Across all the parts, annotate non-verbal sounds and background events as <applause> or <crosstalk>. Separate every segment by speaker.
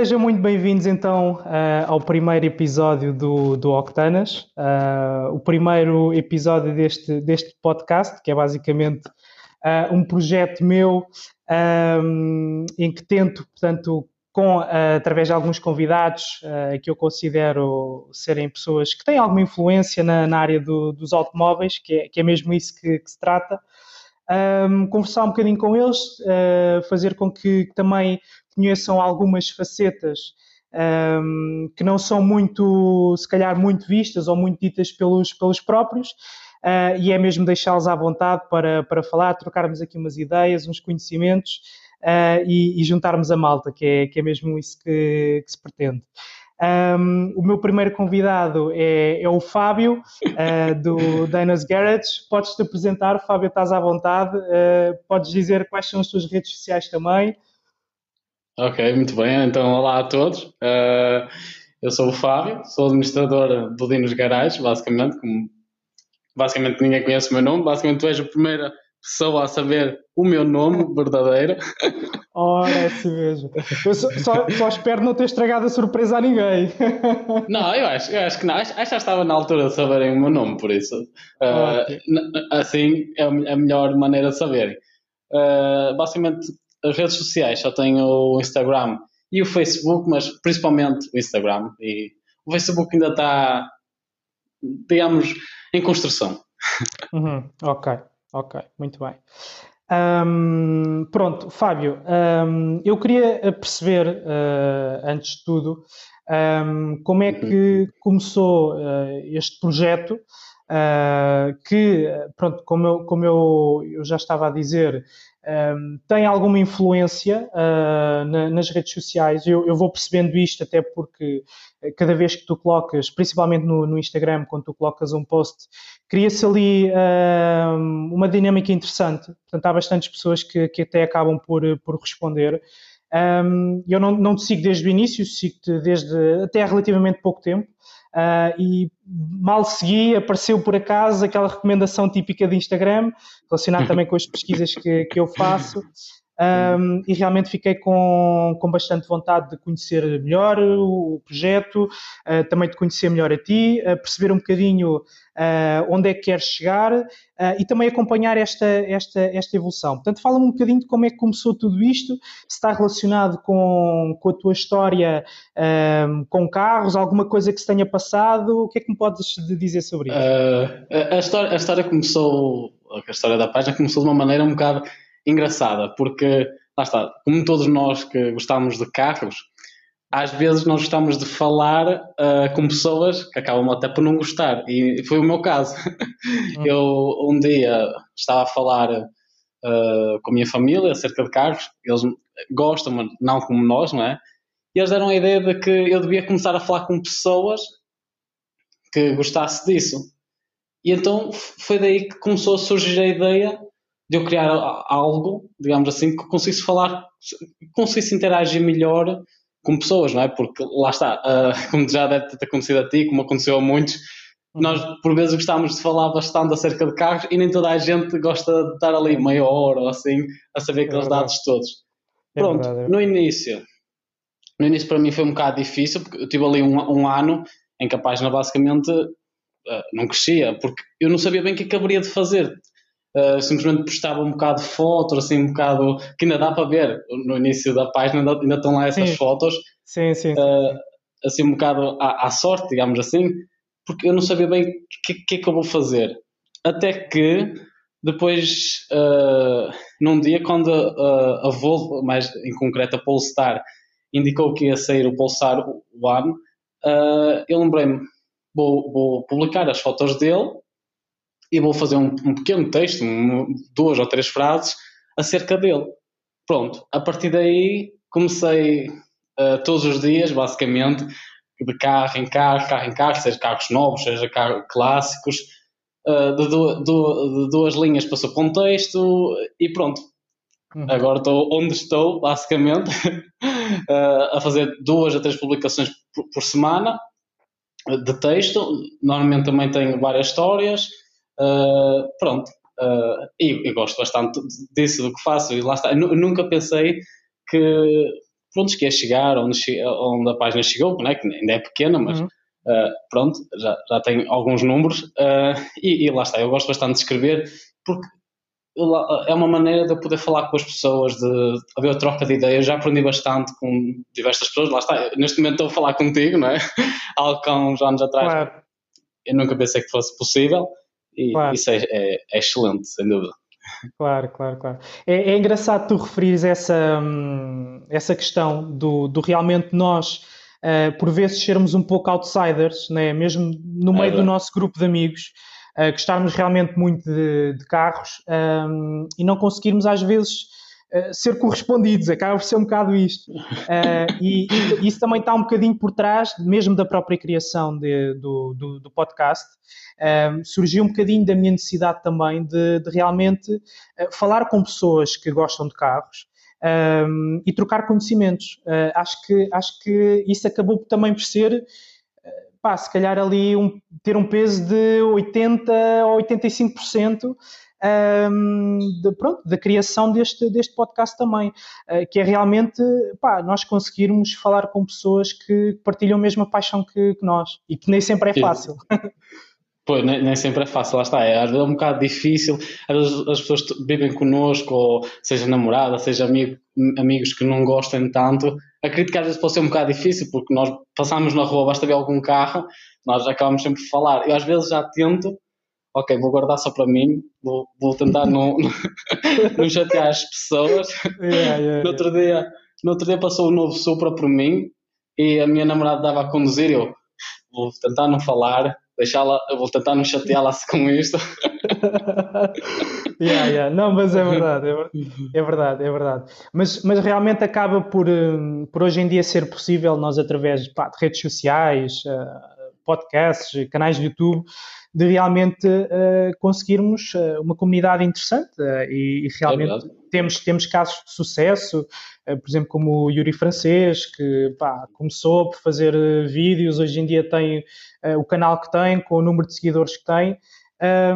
Speaker 1: Sejam muito bem-vindos então uh, ao primeiro episódio do, do Octanas, uh, o primeiro episódio deste, deste podcast, que é basicamente uh, um projeto meu um, em que tento, portanto, com, através de alguns convidados que eu considero serem pessoas que têm alguma influência na, na área do, dos automóveis, que é, que é mesmo isso que, que se trata, um, conversar um bocadinho com eles, fazer com que também conheçam algumas facetas um, que não são muito, se calhar, muito vistas ou muito ditas pelos, pelos próprios. Uh, e é mesmo deixá-los à vontade para, para falar, trocarmos aqui umas ideias, uns conhecimentos uh, e, e, juntarmos a malta, que é, que é mesmo isso que, que se pretende. Um, o meu primeiro convidado é, é o Fábio, uh, do Dana's Garage. Podes-te apresentar, Fábio, estás à vontade. Podes dizer quais são as tuas redes sociais também.
Speaker 2: Ok, muito bem. Então, olá a todos. Uh, eu sou o Fábio, sou administrador do Dinos Garage, basicamente. Como, basicamente, ninguém conhece o meu nome. Basicamente, tu és a primeira pessoa a saber o meu nome verdadeiro. <laughs>
Speaker 1: Ora, é assim mesmo. Eu só, só, só, espero não ter estragado a surpresa a ninguém. <laughs>
Speaker 2: Não, eu acho, eu acho que não. Acho, acho que já estava na altura de saberem o meu nome, por isso. Uh, okay. Assim é a melhor maneira de saberem. Uh, basicamente, as redes sociais, só tenho o Instagram e o Facebook, mas principalmente o Instagram. E o Facebook ainda está, digamos, em construção. <laughs>
Speaker 1: Uhum, ok, ok, muito bem. Um, pronto, Fábio, um, eu queria perceber, uh, antes de tudo, um, como é que uhum. começou uh, este projeto, uh, que, pronto, como eu, como eu, eu já estava a dizer, um, tem alguma influência uh, na, nas redes sociais. Eu, eu, vou percebendo isto até porque eh, cada vez que tu colocas, principalmente no, no Instagram, quando tu colocas um post, cria-se ali uh, uma dinâmica interessante. Portanto, há bastantes pessoas que, que até acabam por, por responder. Um, eu não, não te sigo desde o início, sigo-te desde até há relativamente pouco tempo. Uh, e mal segui, apareceu por acaso aquela recomendação típica de Instagram, relacionada também com as pesquisas que, que eu faço. Um, e realmente fiquei com, com bastante vontade de conhecer melhor o projeto, uh, também de conhecer melhor a ti, uh, perceber um bocadinho uh, onde é que queres chegar e também acompanhar esta, esta, esta evolução. Portanto, fala-me um bocadinho de como é que começou tudo isto, se está relacionado com, com a tua história com carros, alguma coisa que se tenha passado, o que é que me podes dizer sobre isso?
Speaker 2: a, história, a história começou, a história da página começou de uma maneira um bocado engraçada, porque, lá está, como todos nós que gostamos de carros, às vezes nós gostamos de falar uh, com pessoas que acabam até por não gostar, e foi o meu caso. Uhum. Eu, um dia, estava a falar uh, com a minha família acerca de carros, eles gostam, mas não como nós, não é? E eles deram a ideia de que eu devia começar a falar com pessoas que gostasse disso. E então foi daí que começou a surgir a ideia de eu criar algo, digamos assim, que conseguisse falar, conseguisse interagir melhor com pessoas, não é? Porque lá está, uh, <laughs> como já deve ter acontecido a ti, como aconteceu a muitos, uhum. nós por vezes gostamos de falar bastante acerca de carros e nem toda a gente gosta de estar ali meia hora ou assim a saber é aqueles é dados todos. É Pronto, é no início, no início para mim foi um bocado difícil, porque eu tive ali um, um ano em que a página basicamente uh, não crescia, porque eu não sabia bem o que acabaria de fazer uh, simplesmente postava um bocado de fotos, assim, um bocado. que ainda dá para ver no início da página, ainda, ainda estão lá essas sim. fotos.
Speaker 1: Sim, sim. sim.
Speaker 2: Uh, assim, um bocado à, à, sorte, digamos assim, porque eu não sabia bem o que, que, é que eu vou fazer. Até que depois, uh, num dia, quando uh, a Volvo, mais em concreto a Polestar, indicou que ia sair o Pulsar One, uh, eu lembrei-me, vou, vou, publicar as fotos dele e vou fazer um, um pequeno texto, um, duas ou três frases acerca dele. Pronto, a partir daí comecei uh, todos os dias, basicamente, de carro em carro, carro em carro, seja carros novos, seja carros clássicos, uh, de, de, duas linhas passou para um texto e pronto. Uhum. Agora estou onde estou, basicamente, uh, <laughs> a fazer duas a três publicações por, por semana de texto. Normalmente também tenho várias histórias, Uh, pronto, uh, e eu gosto bastante disso, do que faço, e lá está. Eu nunca pensei que, pronto, que ia chegar onde, onde a página chegou, né? que ainda é pequena, mas uhum. uh, pronto, já, já tem alguns números e, e, lá está, eu gosto bastante de escrever porque é uma maneira de eu poder falar com as pessoas, de haver troca de ideias. Já aprendi bastante com diversas pessoas. Lá está, neste momento estou a falar contigo, não é? Algo <laughs> que há uns anos atrás claro. eu nunca pensei que fosse possível e claro. isso é, é, é, excelente, sem dúvida.
Speaker 1: Claro, claro, claro. É, é engraçado tu referires essa, hum, essa questão do, do realmente nós, uh, por vezes, sermos um pouco outsiders, né? mesmo no meio é do nosso grupo de amigos uh, gostarmos realmente muito de, de carros um, e não conseguirmos às vezes uh, ser correspondidos, acaba por ser um bocado isto. Uh, e, e, isso também está um bocadinho por trás, mesmo da própria criação de, do, do, do, podcast. Um, surgiu um bocadinho da minha necessidade também de, de realmente falar com pessoas que gostam de carros. E trocar conhecimentos. acho, que, acho que isso acabou também por ser pá, se calhar ali um, ter um peso de 80 ou 85% um, de, pronto, da criação deste, deste podcast também, uh, que é realmente pá, nós conseguirmos falar com pessoas que partilham a mesma paixão que, que nós e que nem sempre é fácil. <laughs>
Speaker 2: Pois, nem, nem, sempre é fácil, lá está, é, é um bocado difícil, as, as pessoas vivem connosco, ou seja namorada, seja amigo, amigos que não gostem tanto, acredito que às vezes pode ser um bocado difícil, porque nós passamos na rua, basta ver algum carro, nós acabamos sempre de falar, eu às vezes já tento, ok, vou guardar só para mim, vou, vou tentar não, <laughs> não chatear as pessoas, <laughs> yeah, yeah, no, outro dia, no outro dia passou um novo Supra por mim, e a minha namorada dava a conduzir, eu vou tentar não falar, deixá-la, vou tentar não chateá-la <laughs> com isto.
Speaker 1: yeah, yeah. Não, mas é verdade, é, é, verdade, é verdade. Mas, mas realmente acaba por, hum, por hoje em dia ser possível nós através pá, de redes sociais, uh, podcasts, canais de YouTube, de realmente uh, conseguirmos uh, uma comunidade interessante e, e, realmente é temos, temos casos de sucesso, por exemplo, como o Yuri Francês, que pá, começou por fazer vídeos, hoje em dia tem o canal que tem, com o número de seguidores que tem,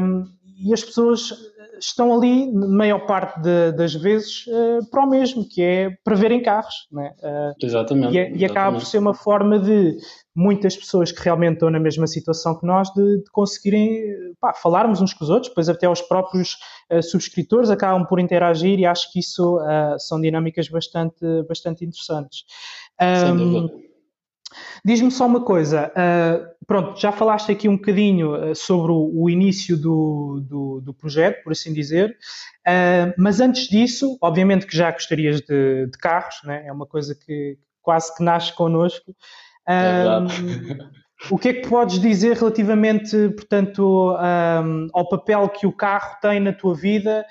Speaker 1: um, e as pessoas estão ali, na maior parte de, das vezes, uh, para o mesmo, que é para verem carros. Né?
Speaker 2: Uh, exatamente.
Speaker 1: E, e acaba por ser uma forma de muitas pessoas que realmente estão na mesma situação que nós, de, de conseguirem pá, falarmos uns com os outros, depois até os próprios uh, subscritores acabam por interagir e acho que isso são dinâmicas bastante, bastante interessantes. Um, Sem dúvida. Diz-me só uma coisa, uh, pronto, já falaste aqui um bocadinho uh, sobre o, o início do, do, do, projeto, por assim dizer, uh, mas antes disso, obviamente que já gostarias de, de carros, né? é uma coisa que quase que nasce connosco. É <laughs> o que é que podes dizer relativamente, portanto, um, ao papel que o carro tem na tua vida?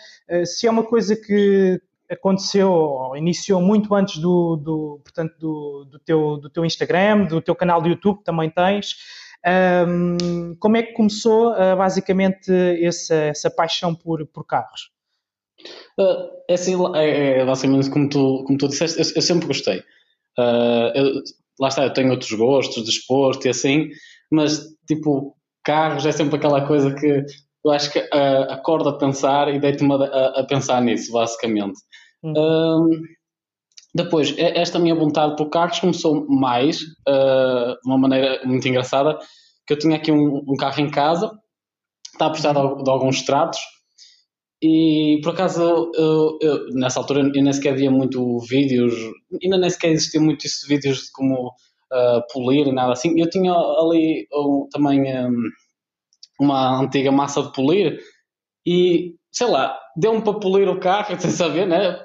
Speaker 1: se é uma coisa que, aconteceu, ou iniciou muito antes do, do portanto, do, do, teu, do teu Instagram, do teu canal do YouTube, que também tens. Um, como é que começou uh, basicamente essa, essa paixão por, por carros?
Speaker 2: Uh, é, assim, é, é, basicamente como tu, como tu disseste, eu, eu sempre gostei. Uh, eu, lá está, eu tenho outros gostos, desporto e assim, mas tipo, carros é sempre aquela coisa que eu acho que uh, acordo a pensar e deito-me a, a, pensar nisso, basicamente. Uhum. depois, esta minha vontade por carros começou mais uh, de uma maneira muito engraçada, que eu tinha aqui um, um carro em casa, está a precisar de, de, alguns tratos, e por acaso eu, eu, nessa altura eu nem sequer via muito vídeos, ainda nem sequer existia muito isso de vídeos de como uh, polir e nada assim. Eu tinha ali um, também um, uma antiga massa de polir e sei lá, deu-me para polir o carro, <laughs> sem saber, né?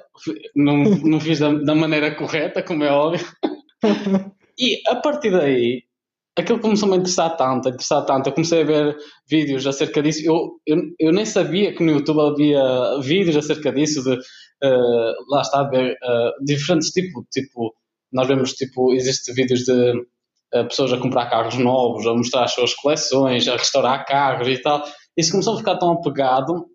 Speaker 2: Não, não fiz da, da maneira correta, como é óbvio. e a partir daí, aquilo começou-me a interessar tanto, a interessar tanto. Eu comecei a ver vídeos acerca disso. Eu, eu, eu nem sabia que no YouTube havia vídeos acerca disso, de uh, lá está, de ver uh, diferentes tipos. Tipo, nós vemos, tipo, existem vídeos de uh, pessoas a comprar carros novos, a mostrar as suas coleções, a restaurar carros e tal. Isso começou a ficar tão apegado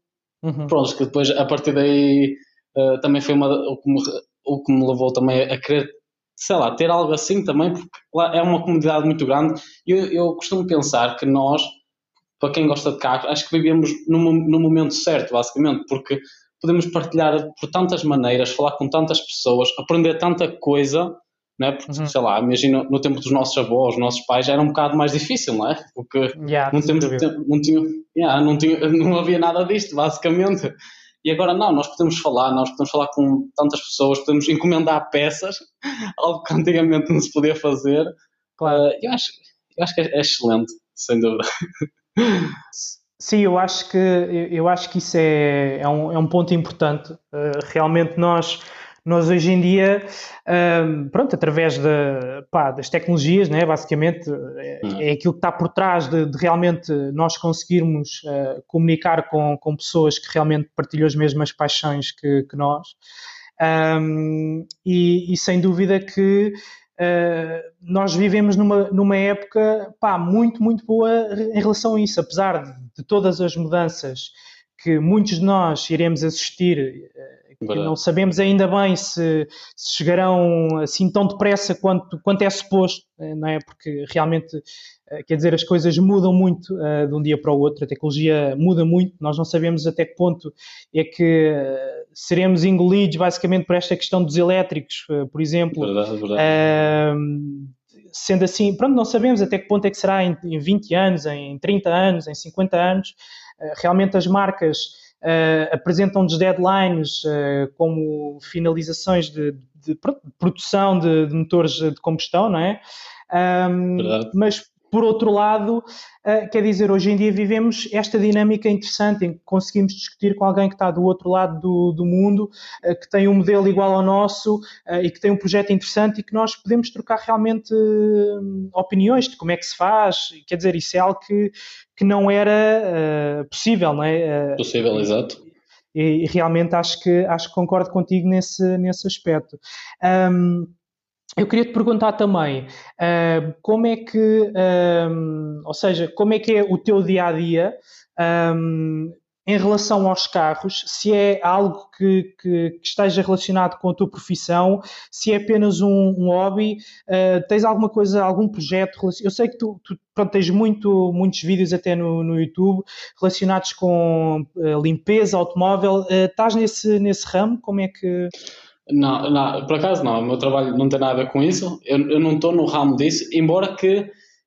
Speaker 2: Uhum. Pronto, que depois a partir daí uh, também foi uma, o, que me, o que me levou também a querer, sei lá, ter algo assim também, porque lá é uma comunidade muito grande e eu, eu costumo pensar que nós, para quem gosta de carros, acho que vivemos no, no momento certo, basicamente, porque podemos partilhar por tantas maneiras, falar com tantas pessoas, aprender tanta coisa não é? Porque, uhum. sei lá, imagina no tempo dos nossos avós, nossos pais, era um bocado mais difícil, não é? Porque
Speaker 1: yeah,
Speaker 2: não, tempo, não, tinha, yeah, não, tinha, <laughs> não havia nada disto, basicamente. E agora não, nós podemos falar, nós podemos falar com tantas pessoas, podemos encomendar peças, <laughs> algo que antigamente não se podia fazer. Claro. Uh, eu, acho, eu acho que é, é excelente, sem dúvida.
Speaker 1: Sim, eu acho que, eu acho que isso é, é, um, é um ponto importante. Uh, realmente nós nós hoje em dia, um, pronto, através de, pá, das tecnologias, né, basicamente, é, hum. é aquilo que está por trás de, de realmente nós conseguirmos uh, comunicar com, com pessoas que realmente partilham as mesmas paixões que, que nós. Um, e, e, sem dúvida que uh, nós vivemos numa, numa época pá, muito, muito boa em relação a isso, apesar de, de todas as mudanças que muitos de nós iremos assistir não sabemos ainda bem se, se, chegarão assim tão depressa quanto, quanto é suposto, eh, não é? Porque realmente, eh, quer dizer, as coisas mudam muito uh, de um dia para o outro, a tecnologia muda muito, nós não sabemos até que ponto é que uh, seremos engolidos basicamente por esta questão dos elétricos, uh, por exemplo. Verdade, verdade. sendo assim, pronto, não sabemos até que ponto é que será em 20 anos, em 30 anos, em 50 anos. realmente as marcas uh, apresentam-nos deadlines uh, como finalizações de, de, de produção de, de, motores de combustão, não é? Um, mas por outro lado, uh, quer dizer, hoje em dia vivemos esta dinâmica interessante em que conseguimos discutir com alguém que está do outro lado do, do mundo, uh, que tem um modelo igual ao nosso uh, e que tem um projeto interessante e que nós podemos trocar realmente opiniões de como é que se faz. Quer dizer, isso é algo que, que não era possível, não é?
Speaker 2: Possível, exato.
Speaker 1: E, e, realmente acho que, acho que concordo contigo nesse, nesse aspecto. Um, eu queria te perguntar também uh, como é que, um, ou seja, como é que é o teu dia a dia um, em relação aos carros, se é algo que, que, que, esteja relacionado com a tua profissão, se é apenas um, um hobby, uh, tens alguma coisa, algum projeto? Eu sei que tu, tu pronto, tens muito, muitos vídeos até no, no YouTube relacionados com uh, limpeza automóvel. Uh, estás nesse, nesse ramo? Como é que.
Speaker 2: Não, não, por acaso não, o meu trabalho não tem nada a ver com isso, eu, eu não estou no ramo disso, embora que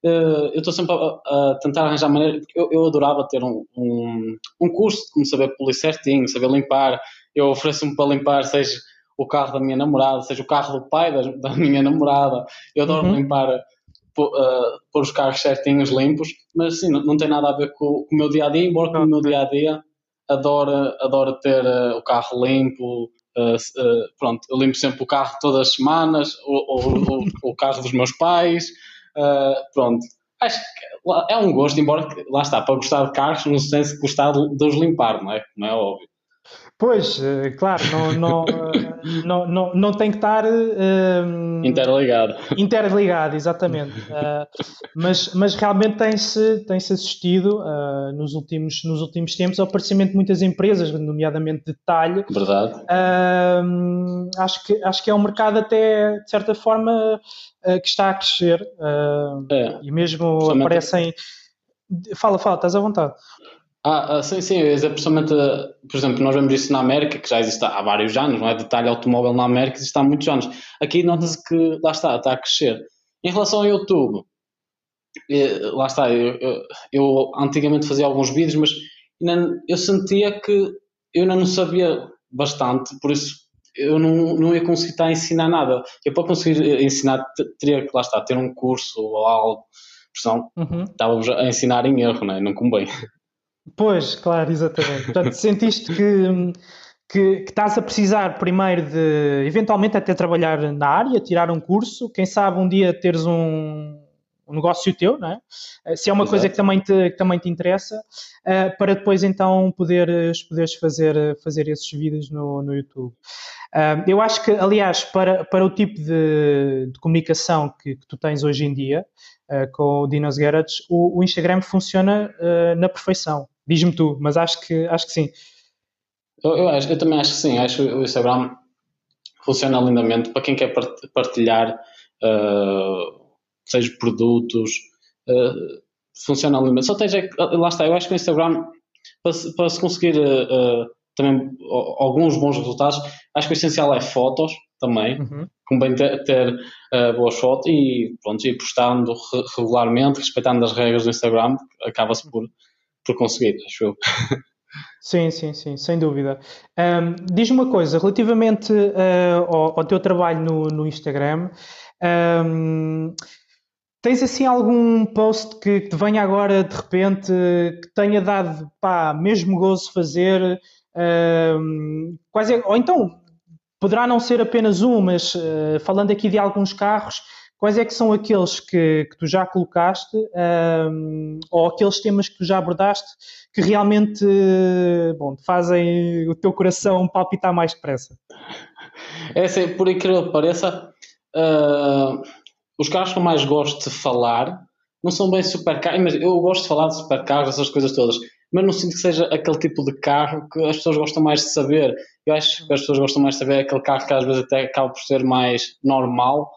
Speaker 2: uh, eu estou sempre a, a, tentar arranjar maneira, porque eu, eu adorava ter um, um, um curso de como saber polir certinho, saber limpar, eu ofereço-me para limpar, seja o carro da minha namorada, seja o carro do pai da, da minha namorada, eu adoro uhum. limpar, pôr, uh, pôr os carros certinhos, limpos, mas assim, não, não tem nada a ver com, com o meu dia-a-dia, -dia, embora que o meu dia-a-dia adoro, adoro ter uh, o carro limpo, Uh, uh, pronto, eu limpo sempre o carro todas as semanas, ou, o carro dos meus pais, uh, pronto. Acho que é um gosto, embora lá está, para gostar de carros, não se tem que gostar de, de os limpar, não é? Não é óbvio.
Speaker 1: Pois, eh, claro, não, não, <laughs> não, não, não tem que estar uh,
Speaker 2: interligado.
Speaker 1: Interligado, exatamente. Uh, <laughs> mas, mas realmente tem-se tem -se assistido uh, nos, últimos, nos últimos tempos ao aparecimento de muitas empresas, nomeadamente de detalhe.
Speaker 2: Verdade.
Speaker 1: acho, que, acho que é um mercado até, de certa forma, que está a crescer. É. E mesmo Somente... aparecem. Fala, fala, estás à vontade.
Speaker 2: Ah, ah, sim, sim, principalmente, por exemplo, nós vemos isso na América, que já existe há vários anos, não é? Detalhe automóvel na América existe há muitos anos. Aqui nota-se que, lá está, está a crescer. Em relação ao YouTube, eh, lá está, eu, eu, eu antigamente fazia alguns vídeos, mas eu sentia que eu ainda não sabia bastante, por isso eu não, não ia conseguir estar a ensinar nada. Eu para conseguir ensinar teria que, lá está, ter um curso ou algo, senão uhum. estava a ensinar em erro, não é? Não convém.
Speaker 1: Pois, claro, exatamente. Portanto, <laughs> sentiste que, que, que, estás a precisar primeiro de, eventualmente, até trabalhar na área, tirar um curso, quem sabe um dia teres um, um negócio teu, não é? Eh, se é uma Exato. coisa que também te, que também te interessa, uh, para depois então poderes, poderes fazer, fazer esses vídeos no, no YouTube. Uh, eu acho que, aliás, para, para o tipo de, de comunicação que, que, tu tens hoje em dia uh, com o Dinos Garage, o, o Instagram funciona na perfeição. Diz-me tu, mas acho que, acho que sim.
Speaker 2: Eu, eu, acho, eu também acho que sim. Acho que o Instagram funciona lindamente para quem quer partilhar, uh, seja produtos, uh, funciona lindamente. Só tens, é lá está, eu acho que o Instagram, para, para se conseguir uh, também alguns bons resultados, acho que o essencial é fotos também. Uhum. convém ter, ter boas fotos e, pronto, ir postando regularmente, respeitando as regras do Instagram, acaba-se por, por conseguir, acho eu.
Speaker 1: Sim, sim, sim, sem dúvida. Um, Diz-me uma coisa, relativamente uh, ao, ao, teu trabalho no, no Instagram, um, tens assim algum post que, te venha agora de repente, que tenha dado pá, mesmo gozo fazer? Um, quais é, ou então, poderá não ser apenas um, mas uh, falando aqui de alguns carros, quais é que são aqueles que, que tu já colocaste um, ou aqueles temas que tu já abordaste que realmente bom, fazem o teu coração palpitar mais depressa?
Speaker 2: É assim, por incrível que pareça, uh, os carros que eu mais gosto de falar não são bem supercarros, mas eu gosto de falar de supercarros, essas coisas todas, mas não sinto que seja aquele tipo de carro que as pessoas gostam mais de saber. Eu acho que as pessoas gostam mais de saber aquele carro que às vezes até acaba por ser mais normal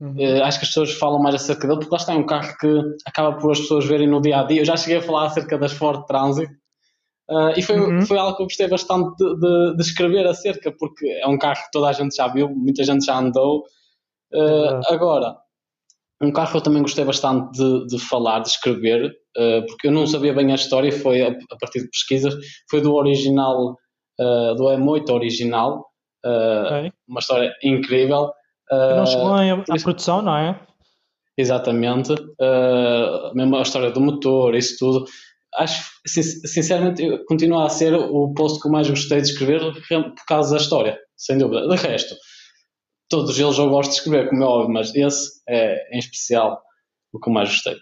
Speaker 2: Uhum. Uh, acho que as pessoas falam mais acerca dele, porque lá está, é um carro que acaba por as pessoas verem no dia a dia. Eu já cheguei a falar acerca das Ford Transit uh, e foi, uhum. foi algo que eu gostei bastante de, de, de, escrever acerca, porque é um carro que toda a gente já viu, muita gente já andou. Uh, agora, um carro que eu também gostei bastante de, de falar, de escrever, porque eu não sabia bem a história, foi a, a partir de pesquisas, foi do original, do M8 original, okay. uma história incrível.
Speaker 1: Não chegou à produção, não é?
Speaker 2: Exatamente. Uh, mesmo a história do motor, isso tudo. Acho, sinceramente, continua a ser o post que eu mais gostei de escrever por causa da história, sem dúvida. De resto, todos eles eu gosto de escrever, como é óbvio, mas esse é em especial o que eu mais gostei.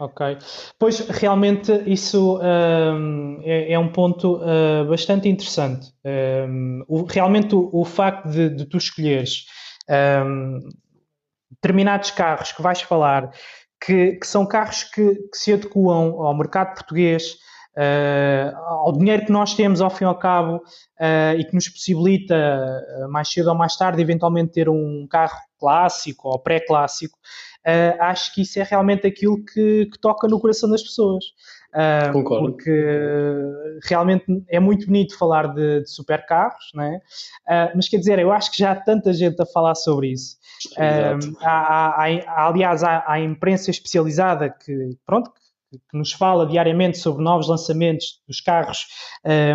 Speaker 1: Ok. Pois realmente isso um, é, é, um ponto uh, bastante interessante. Um, o, realmente o, o facto de, de tu escolheres um, determinados carros que vais falar, que, que são carros que, que, se adequam ao mercado português, uh, ao dinheiro que nós temos ao fim e ao cabo uh, e que nos possibilita, uh, mais cedo ou mais tarde, eventualmente ter um carro clássico ou pré-clássico, acho que isso é realmente aquilo que, que toca no coração das pessoas. Uh, Concordo. Porque realmente é muito bonito falar de, de supercarros, né? Uh, mas quer dizer, eu acho que já há tanta gente a falar sobre isso. Uh, há, há, há, aliás, há, há, imprensa especializada que, pronto, que, nos fala diariamente sobre novos lançamentos dos carros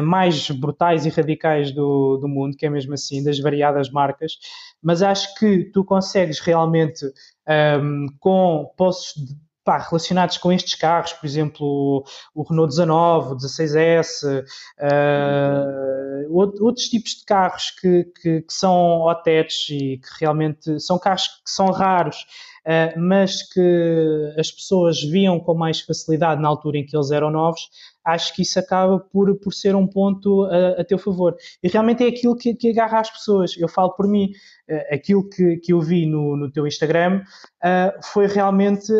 Speaker 1: mais brutais e radicais do, do mundo, que é mesmo assim, das variadas marcas. Mas acho que tu consegues realmente, um, com postos de pá, relacionados com estes carros, por exemplo, o Renault 19, o 16S, uh, outros tipos de carros que, que, que são hotetes e que realmente são carros que são raros, mas que as pessoas viam com mais facilidade na altura em que eles eram novos, acho que isso acaba por, por ser um ponto a, a teu favor. E realmente é aquilo que, que agarra as pessoas. Eu falo por mim, uh, aquilo que, que eu vi no, no teu Instagram foi realmente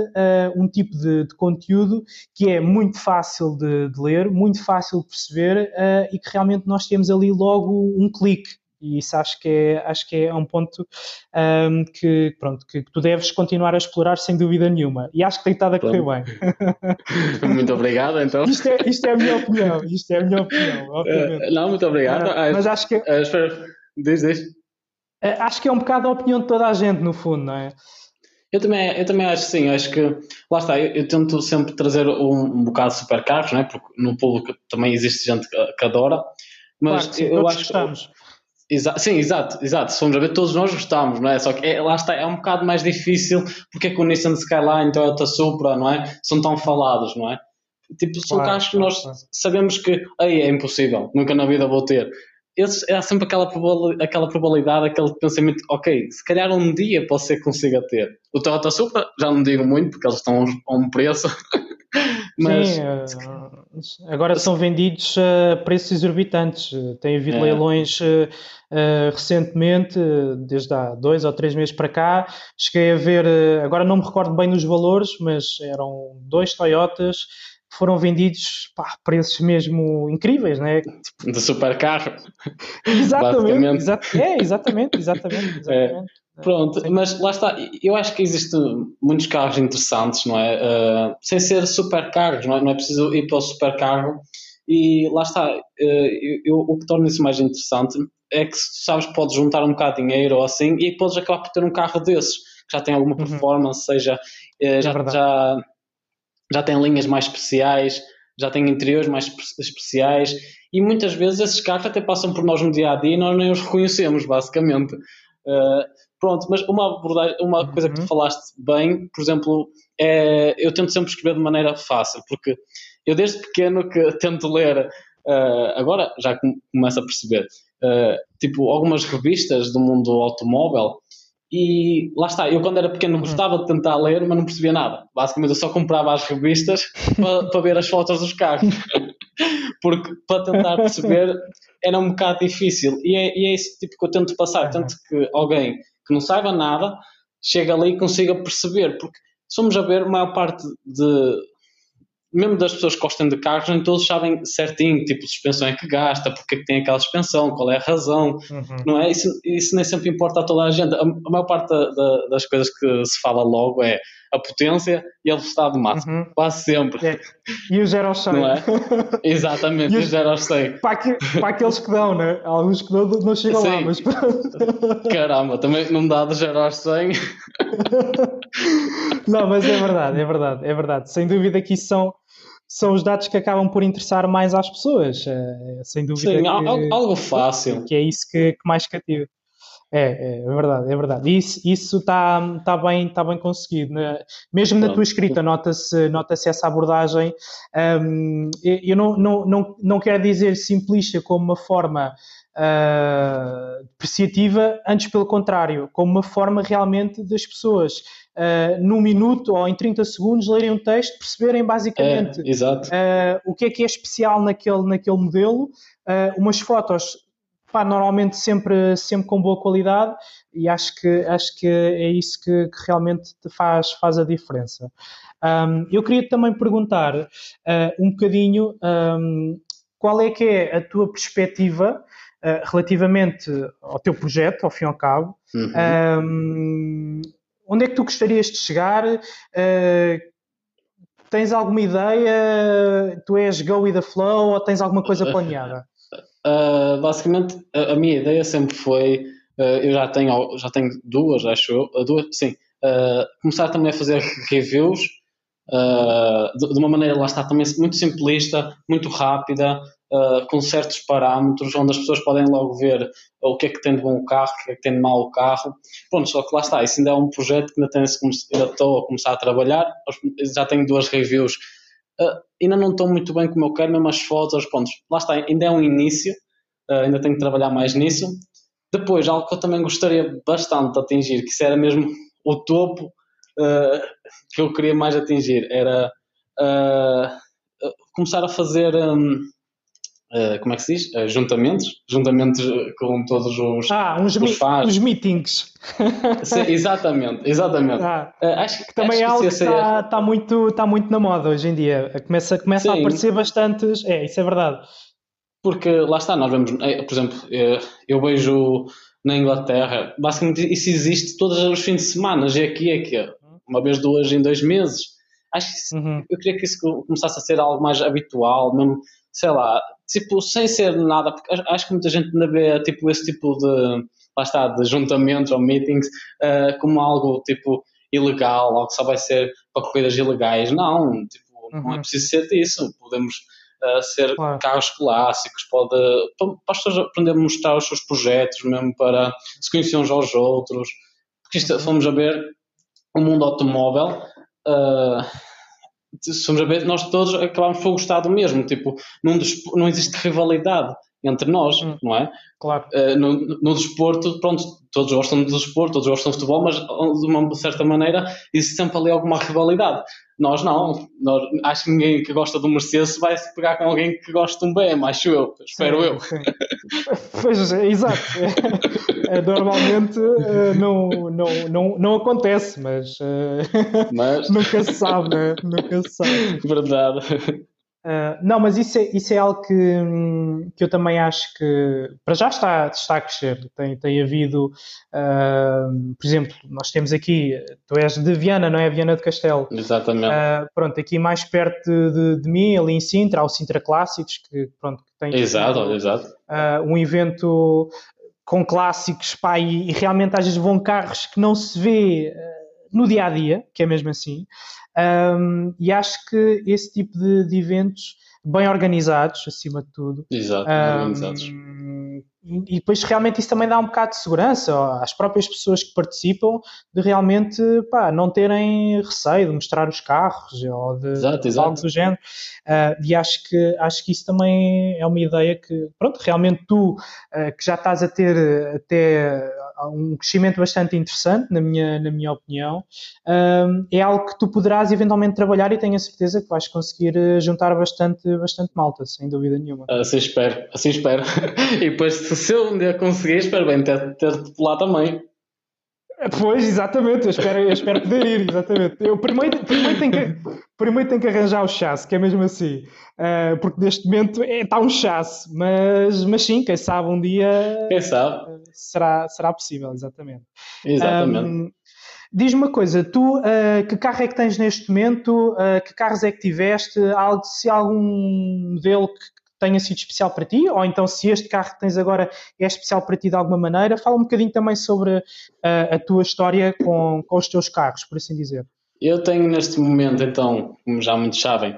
Speaker 1: um tipo de, de, conteúdo que é muito fácil de, de ler, muito fácil de perceber e que realmente nós temos ali logo um clique e isso acho que é, acho que é um ponto um, que, pronto, que, tu deves continuar a explorar sem dúvida nenhuma. E acho que tem estado a correr bem. <laughs>
Speaker 2: Muito obrigado, então.
Speaker 1: Isto é, isto é a minha opinião. Isto é a minha opinião, obviamente.
Speaker 2: Uh, não, muito obrigado. Uh,
Speaker 1: mas acho que. Uh,
Speaker 2: espera, diz, diz.
Speaker 1: Uh, acho que é um bocado a opinião de toda a gente, no fundo, não é?
Speaker 2: Eu também, eu também acho que sim, acho que lá está, eu, eu tento sempre trazer um, um bocado de supercarros, não é? porque no público também existe gente que, que adora, mas
Speaker 1: claro que sim,
Speaker 2: eu
Speaker 1: acho que
Speaker 2: Exa sim, exato, exato. Se formos a ver, todos nós gostamos, não é? Só que é, lá está, é um bocado mais difícil porque é que o Nissan Skyline, então a Supra, não é? São tão falados, não é? Tipo, são claro, carros que nós sabemos que aí é impossível, nunca na vida vou ter. Esse, há sempre aquela probabilidade, aquela probabilidade, aquele pensamento, ok, se calhar um dia pode ser que consiga ter. O Toyota Supra, já não digo muito porque eles estão a um preço. <laughs>
Speaker 1: Mas Sim, uh, agora são vendidos a preços exorbitantes. Tem havido é. leilões uh, recentemente, desde há dois ou três meses para cá. Cheguei a ver, agora não me recordo bem dos valores, mas eram dois Toyotas que foram vendidos a preços mesmo incríveis, né?
Speaker 2: De supercarro.
Speaker 1: Exatamente, exa é, exatamente, exatamente. exatamente. É.
Speaker 2: Pronto, mas lá está, eu acho que existem muitos carros interessantes, não é? Uh, sem ser supercarros, não é? não é preciso ir para o supercarro E lá está, eu, eu, o que torna isso mais interessante é que sabes podes juntar um bocado de dinheiro ou assim e podes acabar por ter um carro desses que já tem alguma uhum. performance, uhum. seja é já, já, já tem linhas mais especiais, já tem interiores mais especiais e muitas vezes esses carros até passam por nós no dia a dia e nós nem os reconhecemos, basicamente. Uh, pronto, mas uma, uma uhum. coisa que tu uhum. falaste bem, por exemplo, é, eu tento sempre escrever de maneira fácil, porque eu desde pequeno que <laughs> tento ler, uh, agora já começo a perceber, uh, tipo algumas revistas do mundo automóvel e lá está, eu quando era pequeno gostava de tentar ler, mas não percebia nada. Basicamente eu só comprava as revistas <laughs> para, para ver as fotos dos carros. Porque para tentar perceber era um bocado difícil. E é, e é esse tipo que eu tento passar. Tanto que alguém que não saiba nada chega ali e consiga perceber. Porque somos a ver a maior parte de, mesmo das pessoas que gostam de carros, nem todos sabem certinho, tipo, suspensão é que gasta, porque é que tem aquela suspensão, qual é a razão, uhum. não é? Isso, isso nem sempre importa a toda a gente. A, a maior parte da, da, das coisas que se fala logo é a potência e a velocidade máxima, uhum. quase sempre. É.
Speaker 1: E o 0 ao 100. Não é? <laughs>
Speaker 2: Exatamente, e, o 0 ao 100.
Speaker 1: Para, que, para, aqueles que dão, né? Alguns que não, não chegam Sim. lá, mas
Speaker 2: Caramba, também não dá de 0 ao 100.
Speaker 1: não, mas é verdade, é verdade, é verdade. Sem dúvida que isso são são os dados que acabam por interessar mais às pessoas, é, sem dúvida.
Speaker 2: Sim,
Speaker 1: que,
Speaker 2: algo fácil.
Speaker 1: Que é isso que, que mais cativa. É, é, verdade, é verdade. Isso está tá bem, tá bem conseguido. Né? Mesmo na tua escrita nota-se nota essa abordagem. Um, eu não, não, não, não quero dizer simplista como uma forma uh, depreciativa, antes pelo contrário, como uma forma realmente das pessoas uh, num minuto ou em 30 segundos lerem um texto, perceberem basicamente
Speaker 2: é,
Speaker 1: uh, o que é que é especial naquele, naquele modelo, uh, umas fotos pá, normalmente sempre, sempre com boa qualidade e acho que, acho que é isso que, que realmente faz, faz a diferença. Um, eu queria também perguntar uh, um bocadinho um, qual é que é a tua perspectiva uh, relativamente ao teu projeto, ao fim e ao cabo. Uhum. Um, onde é que tu gostarias de chegar? Uh, tens alguma ideia? Tu és go with the flow ou tens alguma coisa <laughs> planeada?
Speaker 2: Uh, basicamente, a, a, minha ideia sempre foi, uh, eu já tenho, já tenho duas, acho eu, duas, sim, começar também a fazer reviews de, de, uma maneira, lá está, também muito simplista, muito rápida, uh, com certos parâmetros, onde as pessoas podem logo ver o que é que tem de bom o carro, o que é que tem de mau o carro. Pronto, só que lá está, isso ainda é um projeto que ainda, tem, ainda estou a começar a trabalhar, já tenho duas reviews, uh, ainda não estou muito bem como eu quero, mesmo as fotos, pronto, lá está, ainda é um início, uh, ainda tenho que trabalhar mais nisso. Depois, algo que eu também gostaria bastante de atingir, que isso era mesmo o topo uh, que eu queria mais atingir, era começar a fazer um, Uh, como é que se diz? Uh, juntamentos, juntamentos com todos os,
Speaker 1: ah, uns, os fãs. Uns meetings. <laughs>
Speaker 2: Sim, exatamente, exatamente. Ah,
Speaker 1: uh, acho que também acho é algo que está, tá muito, tá muito na moda hoje em dia. Começa, começa a aparecer bastantes. É, isso é verdade.
Speaker 2: Porque lá está, nós vemos, por exemplo, eu vejo na Inglaterra, basicamente isso existe todos os fins de semana, e aqui é que uma vez, duas em dois meses. Acho que uhum. eu queria que isso começasse a ser algo mais habitual, mesmo, sei lá, tipo, sem ser nada, porque acho que muita gente ainda vê tipo, esse tipo de, lá está, de juntamentos ou meetings uh, como algo tipo ilegal, algo que só vai ser para corridas ilegais. Não, tipo, uhum. não é uhum. preciso ser disso. Podemos uh, ser claro. carros clássicos, pode, para, as pessoas aprender a mostrar os seus projetos, mesmo para se conhecer uns aos outros. Porque isto, uhum. fomos a ver o mundo automóvel. Uh, somos a ver, nós todos acabamos por gostar do mesmo, tipo, não, não existe rivalidade entre nós, hum, não é?
Speaker 1: Claro.
Speaker 2: Uh, no, no desporto, pronto, todos gostam do desporto, todos gostam de futebol, mas de uma certa maneira existe sempre ali alguma rivalidade. Nós não, nós, acho que ninguém que gosta do Mercedes vai se pegar com alguém que gosta de um BM, acho eu, espero sim, eu. Sim. <laughs>
Speaker 1: pois, é, exato. É, normalmente uh, não, não, não, não acontece, mas, uh, mas... <laughs> nunca se sabe, né? Nunca se sabe. <laughs>
Speaker 2: Verdade.
Speaker 1: Uh, não, mas isso é, isso é algo que, que eu também acho que para já está, está a crescer. Tem, tem havido, uh, por exemplo, nós temos aqui, tu és de Viana, não é? Viana de Castelo.
Speaker 2: Exatamente. Uh,
Speaker 1: pronto, aqui mais perto de, de, mim, ali em Sintra, há o Sintra Clássicos, que pronto, tem
Speaker 2: exato, exato.
Speaker 1: um evento com clássicos, pá, e, e, realmente às vezes vão carros que não se vê no dia a dia, que é mesmo assim. Um, e acho que esse tipo de, de, eventos, bem organizados, acima de tudo.
Speaker 2: Exato, um, organizados.
Speaker 1: E, depois realmente isso também dá um bocado de segurança às próprias pessoas que participam de realmente pá, não terem receio de mostrar os carros ou de,
Speaker 2: exato,
Speaker 1: exato. algo do género. Uh, e acho que, acho que isso também é uma ideia que, pronto, realmente tu uh, que já estás a ter até um crescimento bastante interessante, na minha, na minha opinião, um, é algo que tu poderás eventualmente trabalhar e tenho a certeza que vais conseguir juntar bastante, bastante malta, sem dúvida nenhuma.
Speaker 2: Assim espero, assim espero. <laughs> e depois, se eu um dia conseguir, espero bem ter-te ter lá também.
Speaker 1: Pois, exatamente, eu espero, eu espero poder ir, exatamente. Eu primeiro, primeiro, tenho que, primeiro tenho que arranjar o chasse, que é mesmo assim, uh, porque neste momento é, está um chasse, mas, mas sim, quem sabe um dia
Speaker 2: quem sabe?
Speaker 1: será, será possível, exatamente.
Speaker 2: Exatamente. Um,
Speaker 1: Diz-me uma coisa, tu uh, que carro é que tens neste momento? Uh, que carros é que tiveste? Algo, se há algum modelo que, tenha sido especial para ti, ou então se este carro que tens agora é especial para ti de alguma maneira. Fala um bocadinho também sobre uh, a tua história com, com os teus carros, por assim dizer.
Speaker 2: Eu tenho neste momento, então, como já muitos sabem,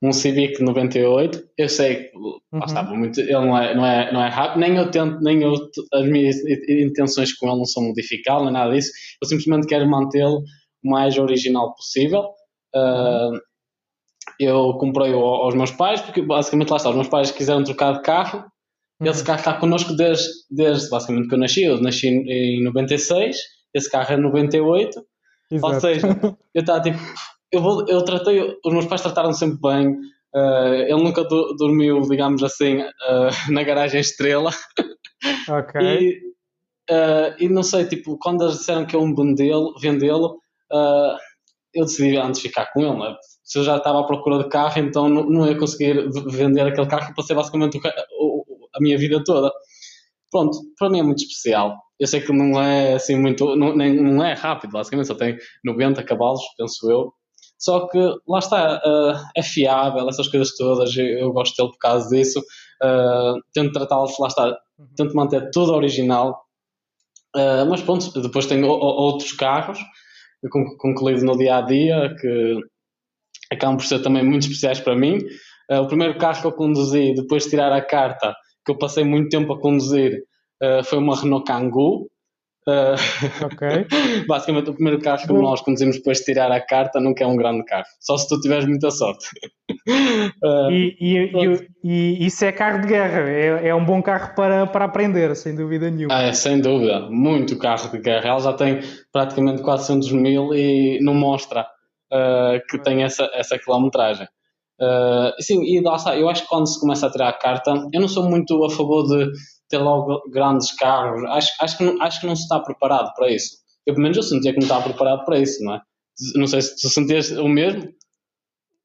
Speaker 2: um Civic 98. Eu sei que uhum. estava muito, ele não é, não, é, não é rápido, nem eu tento, nem eu, as minhas intenções com ele não são modificá-lo, nem nada disso. Eu simplesmente quero mantê-lo o mais original possível. Uh, eu comprei aos meus pais, porque basicamente lá está, os meus pais quiseram trocar de carro. Uhum. Esse carro está connosco desde, desde basicamente que eu nasci. Eu nasci em 96, esse carro é 98. Exato. Ou seja, eu estava tipo, eu, vou, eu tratei, os meus pais trataram sempre bem. Uh, ele nunca do, dormiu, digamos assim, uh, na garagem estrela.
Speaker 1: Ok. <laughs>
Speaker 2: e, uh, e não sei, tipo, quando eles disseram que iam vendê-lo, vendê-lo eu decidi antes ficar com ele, né? Se eu já estava à procura de carro, então não, não ia conseguir vender aquele carro que passei basicamente o, a minha vida toda. Pronto, para mim é muito especial. Eu sei que não é assim muito, não, nem, não é rápido, basicamente só tem 90 cavalos, penso eu. Só que lá está, uh, é fiável, essas coisas todas, eu, eu, gosto dele por causa disso. Uh, tento tratá-lo, lá está, uhum. tento manter tudo original. Uh, mas pronto, depois tenho outros carros concluído no dia a dia que acabam por ser também muito especiais para mim. Uh, o primeiro carro que eu conduzi depois de tirar a carta, que eu passei muito tempo a conduzir, uh, foi uma Renault Kangoo. Uh, <laughs> basicamente, o primeiro carro que Bom. nós conduzimos depois de tirar a carta nunca é um grande carro, só se tu tiveres muita sorte. <laughs>
Speaker 1: e, e, e, e, isso é carro de guerra, é, é um bom carro para, para aprender, sem dúvida nenhuma.
Speaker 2: Ah, é, sem dúvida, muito carro de guerra. Ela já tem praticamente 400 mil e não mostra uh, que tem essa, essa quilometragem. Uh, sim, e lá está, eu acho que quando se começa a tirar a carta, eu não sou muito a favor de ter logo grandes carros, acho, acho, que, não, acho que não se está preparado para isso. Eu, pelo menos, eu sentia que não estava preparado para isso, não é? Não sei se tu sentias o mesmo.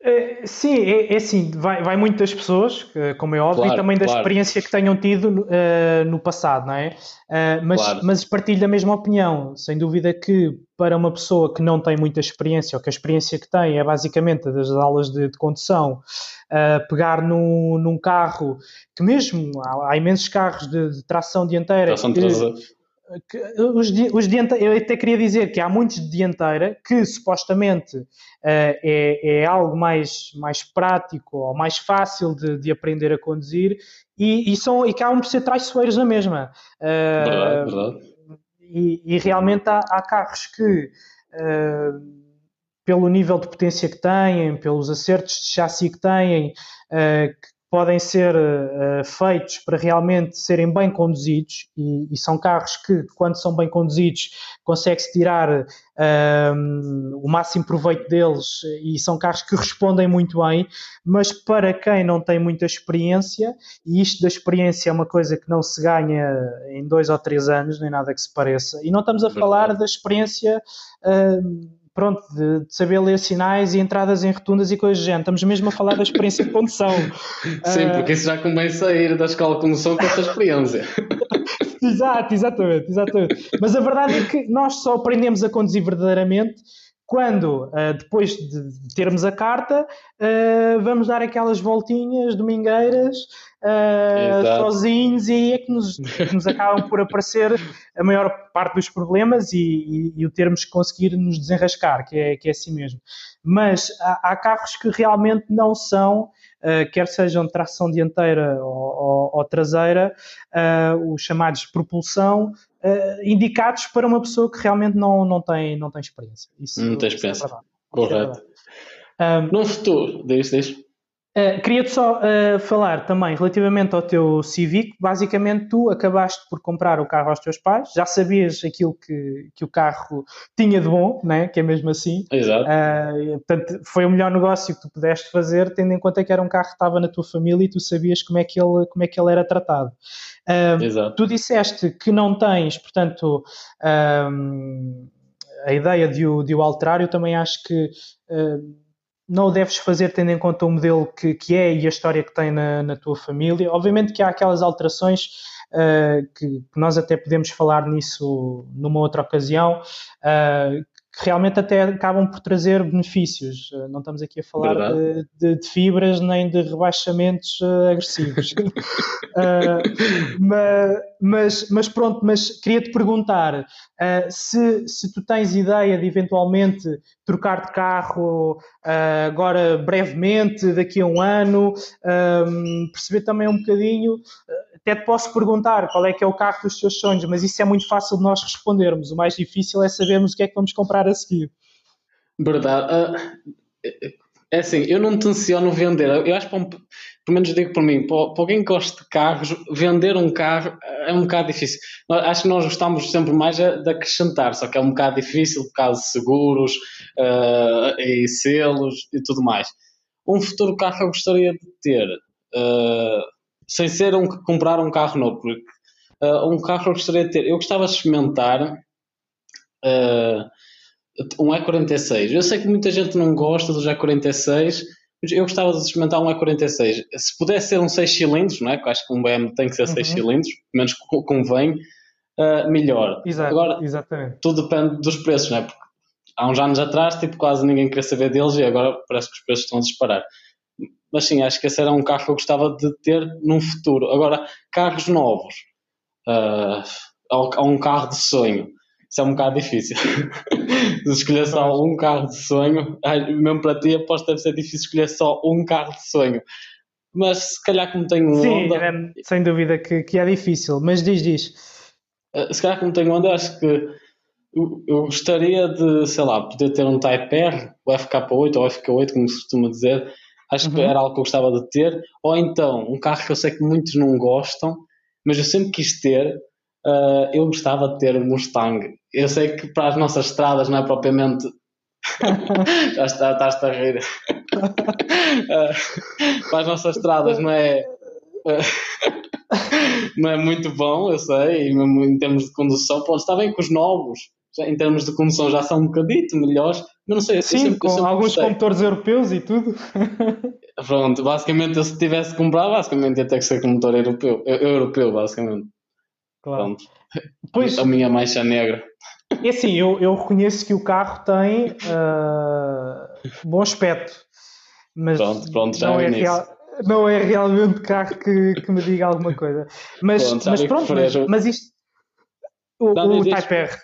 Speaker 1: É, sim, é, é assim, vai, vai muito das pessoas, como é óbvio, claro, e também da claro. experiência que tenham tido uh, no passado, não é? Uh, mas, claro. mas partilho da mesma opinião, sem dúvida que para uma pessoa que não tem muita experiência, ou que a experiência que tem é basicamente das aulas de, de condução, uh, pegar num, num carro que mesmo há, há imensos carros de, de tração dianteira
Speaker 2: tração que,
Speaker 1: os, os eu até queria dizer que há muitos de dianteira que supostamente uh, é, é, algo mais, mais prático ou mais fácil de, de aprender a conduzir e, e, são, e acabam por ser traiçoeiros na mesma.
Speaker 2: Uh, verdade, verdade.
Speaker 1: E, e realmente há, há, carros que, uh, pelo nível de potência que têm, pelos acertos de chassi que têm, que podem ser uh, feitos para realmente serem bem conduzidos e, e, são carros que, quando são bem conduzidos, consegue-se tirar uh, o máximo proveito deles e são carros que respondem muito bem, mas para quem não tem muita experiência, e isto da experiência é uma coisa que não se ganha em dois ou três anos, nem nada que se pareça, e não estamos a falar da experiência. Uh, pronto, de, de, saber ler sinais e entradas em rotundas e coisas do género. Estamos mesmo a falar da experiência de condução. <laughs>
Speaker 2: Sim, porque isso já começa a ir da escola de condução com essa experiência. <laughs>
Speaker 1: Exato, exatamente, exatamente. Mas a verdade é que nós só aprendemos a conduzir verdadeiramente quando, uh, depois de termos a carta, uh, vamos dar aquelas voltinhas domingueiras uh, sozinhos e aí é que nos, nos, acabam por aparecer a maior parte dos problemas e, e, e, o termos que conseguir nos desenrascar, que é, que é assim mesmo. Mas há, há carros que realmente não são quer sejam de tração dianteira ou, ou, ou traseira, os chamados propulsão, uh, indicados para uma pessoa que realmente não, não, tem, não tem experiência.
Speaker 2: Isso, não tem é experiência. É Correto. É um, no futuro, deixa, deixa.
Speaker 1: Uh, Queria-te só uh, falar também relativamente ao teu Civic. Basicamente, tu acabaste por comprar o carro aos teus pais, já sabias aquilo que, que o carro tinha de bom, né? que é mesmo assim.
Speaker 2: Exato.
Speaker 1: Uh, portanto, foi o melhor negócio que tu pudeste fazer, tendo em conta que era um carro que estava na tua família e tu sabias como é que ele, como é que ele era tratado.
Speaker 2: Exato.
Speaker 1: Tu disseste que não tens, portanto. a ideia de o, de o alterar, eu também acho que não o deves fazer tendo em conta o modelo que, que é e a história que tem na, na tua família. Obviamente que há aquelas alterações uh, que, nós até podemos falar nisso numa outra ocasião, uh, que realmente até acabam por trazer benefícios. Uh, não estamos aqui a falar de, de, de, fibras nem de rebaixamentos agressivos. <laughs> mas, mas, mas, pronto, mas queria-te perguntar se, se tu tens ideia de eventualmente trocar de carro uh, agora brevemente, daqui a um ano, um, perceber também um bocadinho. Até te posso perguntar qual é que é o carro dos teus sonhos, mas isso é muito fácil de nós respondermos. O mais difícil é sabermos o que é que vamos comprar a seguir.
Speaker 2: Verdade. Uh, é assim, eu não tenciono vender. Eu acho que, pelo menos digo por mim, para, alguém que gosta de carros, vender um carro é um bocado difícil. Acho que nós gostamos sempre mais de acrescentar, só que é um bocado difícil por causa de seguros uh, e selos e tudo mais. Um futuro carro que eu gostaria de ter, uh, sem ser um comprar um carro novo, porque uh, um carro que eu gostaria de ter, eu gostava de experimentar um E46. Eu sei que muita gente não gosta do E46, mas eu gostava de experimentar um E46. Se pudesse ser um 6 cilindros, não é? Porque acho que um BM tem que ser 6 uhum. cilindros, pelo menos convém, uh, melhor.
Speaker 1: Exato, agora, exatamente.
Speaker 2: tudo depende dos preços, não é? Porque há uns anos atrás, tipo, quase ninguém queria saber deles e agora parece que os preços estão a disparar. Mas sim, acho que esse era um carro que eu gostava de ter num futuro. Agora, carros novos. Uh, há um carro de sonho isso é um bocado difícil. <laughs> Se escolher só um carro de sonho, mesmo para ti, aposto que deve ser difícil escolher só um carro de sonho. Mas se calhar como tenho um
Speaker 1: Sim, Honda... é, sem dúvida que, que é difícil, mas diz, diz.
Speaker 2: Eh, se calhar como tenho Honda, acho que eu, eu, gostaria de, sei lá, poder ter um Type R, o FK8 ou FK8, como se costuma dizer. Acho uhum. que era algo que eu gostava de ter. Ou então, um carro que eu sei que muitos não gostam, mas eu sempre quis ter, uh, eu gostava de ter um Mustang. Eu sei que para as nossas estradas não é propriamente. <laughs> Já está, estás-te a rir. uh, <laughs> para as nossas estradas não é. <laughs> não é muito bom, eu sei, em termos de condução. Pode estar bem com os novos, já, em termos de condução já são um bocadito melhores, mas não sei.
Speaker 1: Sim, sempre, com alguns gostei. condutores europeus e tudo.
Speaker 2: Pronto, basicamente, eu se tivesse que comprar, basicamente ia ter que ser com motor europeu, europeu, basicamente.
Speaker 1: Claro. Pronto.
Speaker 2: Pois, a minha mancha negra.
Speaker 1: É assim, eu, eu reconheço que o carro tem uh, bom aspecto, mas
Speaker 2: pronto, pronto,
Speaker 1: não, é real, não é realmente carro que, que me diga alguma coisa. Mas pronto, mas, pronto mas, mas, isto. O, o Type R.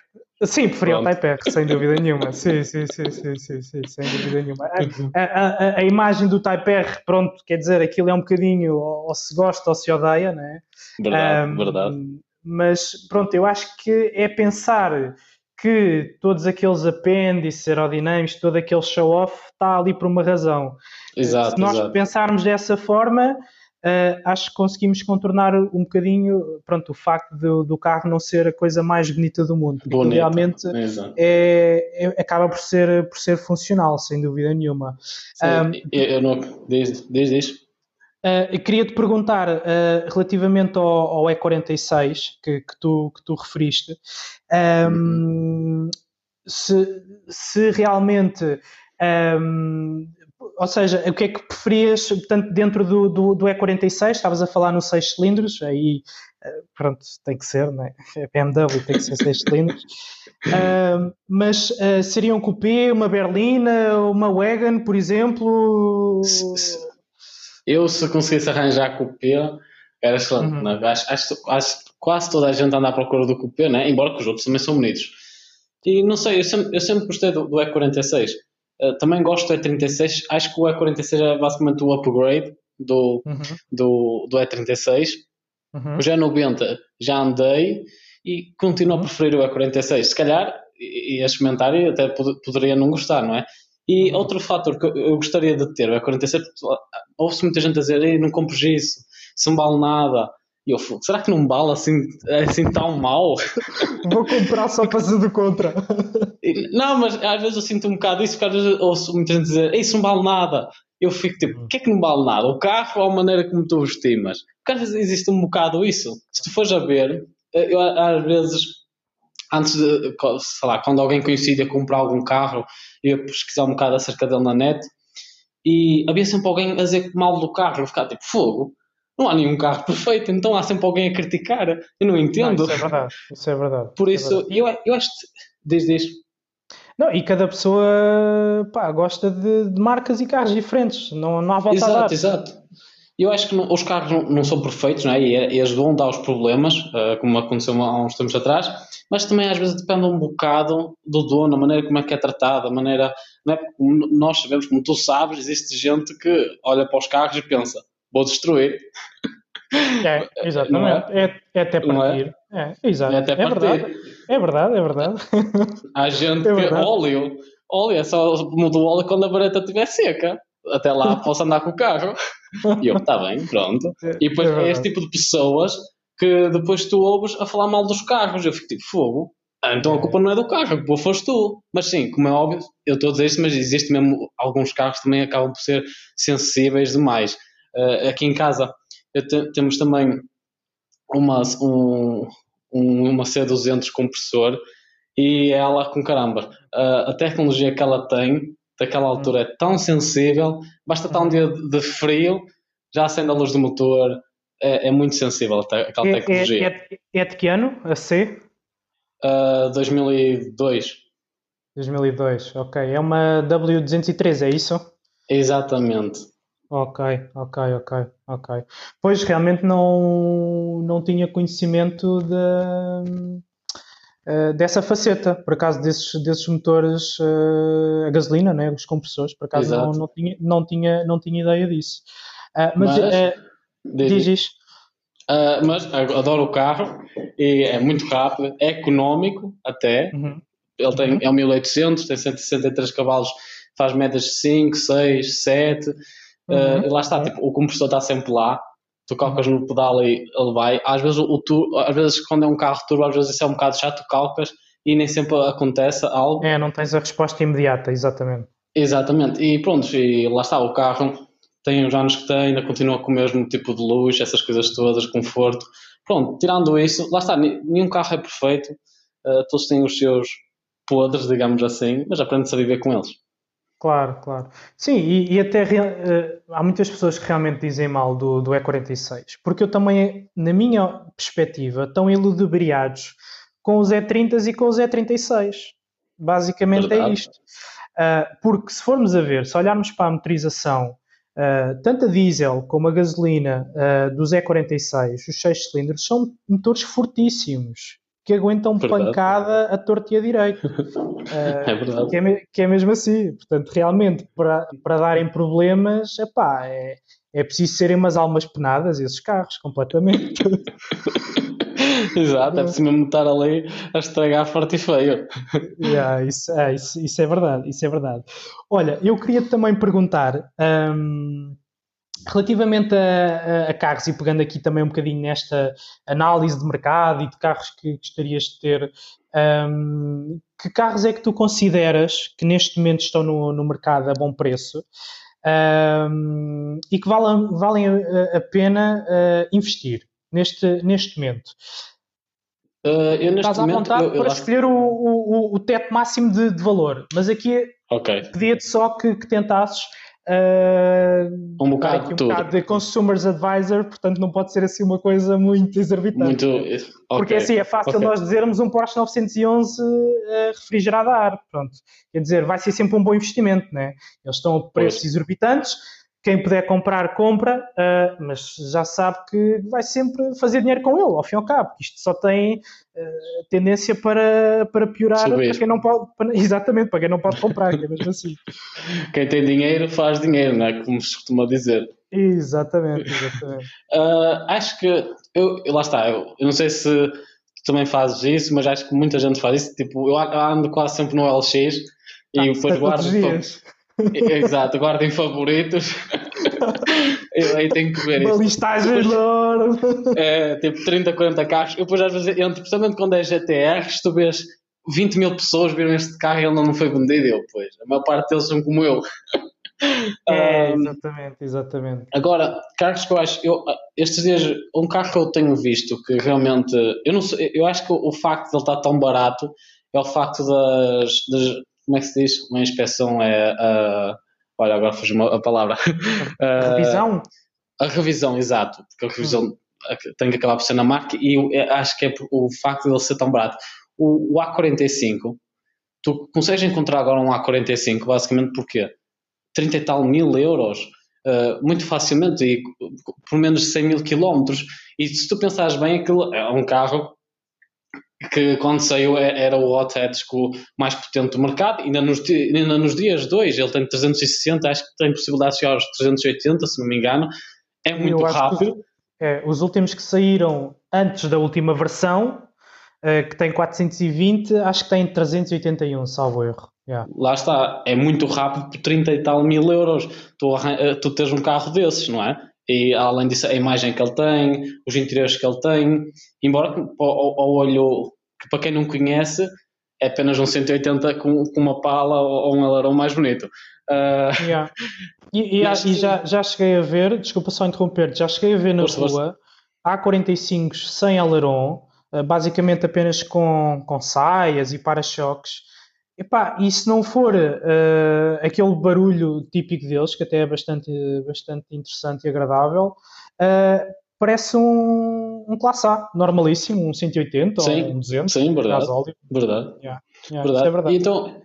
Speaker 1: Sim, preferia o Type R, sem dúvida nenhuma. Sim, sim, sim, sim, sim, sim sem dúvida nenhuma. A, a, a, a, imagem do Type R, pronto, quer dizer, aquilo é um bocadinho ou, ou se gosta ou se odeia, né?
Speaker 2: Verdade, um, verdade
Speaker 1: mas pronto, eu acho que é pensar que todos aqueles apêndices aerodinâmicos, todo aquele show-off está ali por uma razão.
Speaker 2: Exato,
Speaker 1: Se nós
Speaker 2: exato.
Speaker 1: pensarmos dessa forma, uh, acho que conseguimos contornar um bocadinho pronto, o facto do, do carro não ser a coisa mais bonita do mundo.
Speaker 2: Bonita,
Speaker 1: realmente é, é, acaba por ser, por ser funcional, sem dúvida nenhuma.
Speaker 2: Sim, um, eu, eu não, desde, desde isso
Speaker 1: Uh, Queria-te perguntar uh, relativamente ao, ao, E46 que, que, tu, que tu referiste. Um, se, se realmente um, ou seja, o que é que preferias, portanto, dentro do, do, do E46, estavas a falar nos 6 cilindros, aí eh, pronto, tem que ser, né? É <laughs> BMW, tem que ser 6 cilindros. Uh, mas uh, seria um coupé, uma berlina, uma wagon, por exemplo?
Speaker 2: Eu, se conseguisse arranjar coupé, era excelente. Uhum. Né? Acho, acho, acho, que quase toda a gente anda à procura do coupé, né? embora que os outros também são bonitos. E não sei, eu sempre, eu sempre gostei do, do E46. Uh, também gosto do E36. Acho que o E46 é basicamente o upgrade do, uhum. do, do E36. Uhum. O G90 já andei e continuo a uhum. preferir o E46. Se calhar ia experimentar e até pod poderia não gostar, não é? E uhum. outro fator que eu gostaria de ter, o E46, ouve-se muita gente a dizer, não compres isso, isso não vale nada. E eu falo, será que não vale assim, assim tão mal? <laughs>
Speaker 1: Vou comprar só para ser do contra.
Speaker 2: Não, mas às vezes eu sinto um bocado isso, porque às vezes ouço muita gente dizer, isso não vale nada. Eu fico tipo, o que é que não vale nada? O carro ou a maneira como tu o estimas? Porque às vezes existe um bocado isso. Se tu fores a ver, eu às vezes, antes de, sei lá, quando alguém conhecido ia comprar algum carro, eu ia pesquisar um bocado acerca dele na net e havia sempre alguém a dizer mal do carro. Eu ficava tipo, fogo não há nenhum carro perfeito, então há sempre alguém a criticar. Eu não entendo. Não,
Speaker 1: isso é verdade. Isso é verdade.
Speaker 2: Por
Speaker 1: isso,
Speaker 2: é verdade. Eu, eu acho que desde isso.
Speaker 1: Não, e cada pessoa pá, gosta de, de, marcas e carros diferentes. Não, não há volta
Speaker 2: exato,
Speaker 1: a dar.
Speaker 2: Exato, Eu acho que não, os carros não, não, são perfeitos, não é? E, e eles vão dar os problemas, uh, como aconteceu há uns tempos atrás, mas também às vezes depende um bocado do dono, a maneira como é que é tratado, a maneira. Não é? Nós sabemos, como tu sabes, existe gente que olha para os carros e pensa: vou destruir.
Speaker 1: É, <laughs> exatamente. É? É, é? até partir. É? É, exato. É, até é verdade. É verdade, é verdade.
Speaker 2: Há gente é que óleo, óleo, é só muda o óleo quando a vareta estiver seca. Até lá posso andar com o carro. <laughs> E eu, está bem, pronto. E depois é, este tipo de pessoas que depois tu ouves a falar mal dos carros. Eu fico tipo, fogo. Ah, então a culpa não é do carro, a culpa foste tu. Mas sim, como é óbvio, eu estou a dizer isto, mas existe mesmo alguns carros que também acabam por ser sensíveis demais. Uh, aqui em casa te, temos também uma, um, uma C200 compressor e ela com caramba, uh, a tecnologia que ela tem daquela altura é tão sensível, basta estar um dia de frio, já acende a luz do motor, é, é muito sensível aquela é, tecnologia.
Speaker 1: É, é, é, de que ano a C?
Speaker 2: Uh, 2002.
Speaker 1: 2002, ok. É uma W203, é isso?
Speaker 2: Exatamente.
Speaker 1: Ok, ok, ok, ok. Pois realmente não, não tinha conhecimento de, uh, dessa faceta, por acaso desses, desses motores uh, a gasolina, né, os compressores, por acaso não, não, tinha, não, tinha, não tinha ideia disso. Uh, mas, mas diz isto.
Speaker 2: mas adoro o carro e é muito rápido, é económico até. Uhum. Ele tem, uhum. é um 1800, tem 163 cavalos, faz médias de 5, 6, 7 Uhum. Uh, lá está, tipo, o compressor está sempre lá, tu calcas no pedal e ele vai. Às vezes, o, o às vezes quando é um carro turbo, às vezes isso é um bocado chato, tu calcas e nem sempre acontece algo.
Speaker 1: É, não tens a resposta imediata, exatamente.
Speaker 2: Exatamente, e pronto, e lá está, o carro tem os anos que tem, ainda continua com o mesmo tipo de luz, essas coisas todas, conforto. Pronto, tirando isso, lá está, nenhum carro é perfeito, uh, todos têm os seus podres, digamos assim, mas aprende-se a viver com eles.
Speaker 1: Claro, claro. Sim, e, e até uh, há muitas pessoas que realmente dizem mal do, do E46, porque eu também, na minha perspectiva, estão iludibriados com os E30s e com os E36. Basicamente é é isto. Uh, porque se formos a ver, se olharmos para a motorização, uh, tanto a diesel como a gasolina dos E46, os 6 cilindros, são motores fortíssimos que aguentam verdade. pancada a torto e a direito. uh, <laughs>
Speaker 2: é verdade.
Speaker 1: Que é, que é, mesmo assim. Portanto, realmente, para, para darem problemas, epá, é, é preciso serem umas almas penadas esses carros, completamente. <laughs>
Speaker 2: Exato, é preciso mesmo estar ali a estragar forte e feio.
Speaker 1: Yeah, isso, é, isso, isso, é verdade, isso é verdade. Olha, eu queria também perguntar. Um, Relativamente a, a, carros, e pegando aqui também um bocadinho nesta análise de mercado e de carros que gostarias de ter, um, que carros é que tu consideras que neste momento estão no, no mercado a bom preço um, e que valem, valem a, a pena uh, investir neste, neste momento?
Speaker 2: Uh, eu neste
Speaker 1: Estás à
Speaker 2: momento,
Speaker 1: vontade
Speaker 2: eu- eu
Speaker 1: para
Speaker 2: lá-
Speaker 1: escolher o, o, o- o teto máximo de, de valor, mas aqui
Speaker 2: Ok,
Speaker 1: pedia-te só que, que tentasses ah,
Speaker 2: um bocado
Speaker 1: aqui
Speaker 2: de
Speaker 1: um
Speaker 2: tudo.
Speaker 1: bocado de Consumers Advisor, portanto não pode ser assim uma coisa muito exorbitante.
Speaker 2: Muito. ok.
Speaker 1: Porque assim é fácil
Speaker 2: ok.
Speaker 1: nós dizermos um Porsche 911 eh, refrigerado a ar, pronto. Quer dizer, vai ser sempre um bom investimento, né? Eles estão a preços
Speaker 2: Pois.
Speaker 1: exorbitantes, quem puder comprar, compra, eh, mas já sabe que vai sempre fazer dinheiro com ele, ao fim e ao cabo. Isto só tem eh, tendência para, para piorar
Speaker 2: Subir.
Speaker 1: para quem não pode, para- <laughs> exatamente, para quem não pode comprar, que é mesmo assim.
Speaker 2: Quem tem dinheiro faz dinheiro, não é? Como se costuma dizer.
Speaker 1: Exatamente, exatamente. <laughs>
Speaker 2: Ah, acho que eu, lá está, eu, eu não sei se tu também fazes isso, mas acho que muita gente faz isso. Tipo, eu ando quase sempre no LX e
Speaker 1: Ah,
Speaker 2: depois guardo. <laughs> Exato, guardo em favoritos. <laughs> eu aí tenho que ver
Speaker 1: Uma
Speaker 2: isso.
Speaker 1: listagem enorme. <laughs>
Speaker 2: É, tipo 30, 40 carros. Eu depois às vezes entro, principalmente quando é GTRs, tu vês 20 mil pessoas viram este carro e ele não foi vendido. Eu, pois, a maior parte deles são como eu.
Speaker 1: É, exatamente, exatamente.
Speaker 2: Agora, carros que eu acho, eu, estes dias, um carro que eu tenho visto que realmente, eu não sei, eu acho que o, o facto de ele estar tão barato é o facto das, das- como é que se diz? Uma inspeção é, a olha, agora fugiu a palavra. <laughs>
Speaker 1: Revisão?
Speaker 2: a revisão, exato, porque a revisão tem que acabar por ser na marca e eh, acho que é o facto de ele ser tão barato. O, o A45, tu consegues encontrar agora um A45 basicamente porquê? 30 e tal mil euros, eh, muito facilmente, e por menos de 100 mil quilómetros. E se tu pensares bem, aquilo é um carro que quando saiu é- era o hot hatch com o mais potente do mercado, ainda nos, ainda nos dias 2 ele tem 360, acho que tem possibilidade de chegar aos 380, se não me engano, é muito
Speaker 1: acho que
Speaker 2: rápido.
Speaker 1: É, os últimos que saíram antes da última versão, eh, que tem 420, acho que tem 381, salvo erro. Yeah.
Speaker 2: Lá está, é muito rápido por 30 e tal mil euros. Tu, eh, tu tens um carro desses, não é? E além disso, a imagem que ele tem, os interiores que ele tem, embora ao- ao olho, que para quem não conhece, é apenas um 180 com, com uma pala ou, ou um alarão mais bonito. Ah,
Speaker 1: Yeah. E, e-
Speaker 2: Mas
Speaker 1: e já, já cheguei a ver, desculpa só interromper, já cheguei a ver na
Speaker 2: força.
Speaker 1: rua A45 sem aileron, eh, basicamente apenas com, com saias e para-choques. Epá, e se não for eh, aquele barulho típico deles, que até é bastante, bastante interessante e agradável, eh, parece um, um classe A, normalíssimo, um 180
Speaker 2: Sim,
Speaker 1: ou um 200,
Speaker 2: sim, verdade. verdade.
Speaker 1: Yeah,
Speaker 2: verdade.
Speaker 1: isso é verdade.
Speaker 2: E então,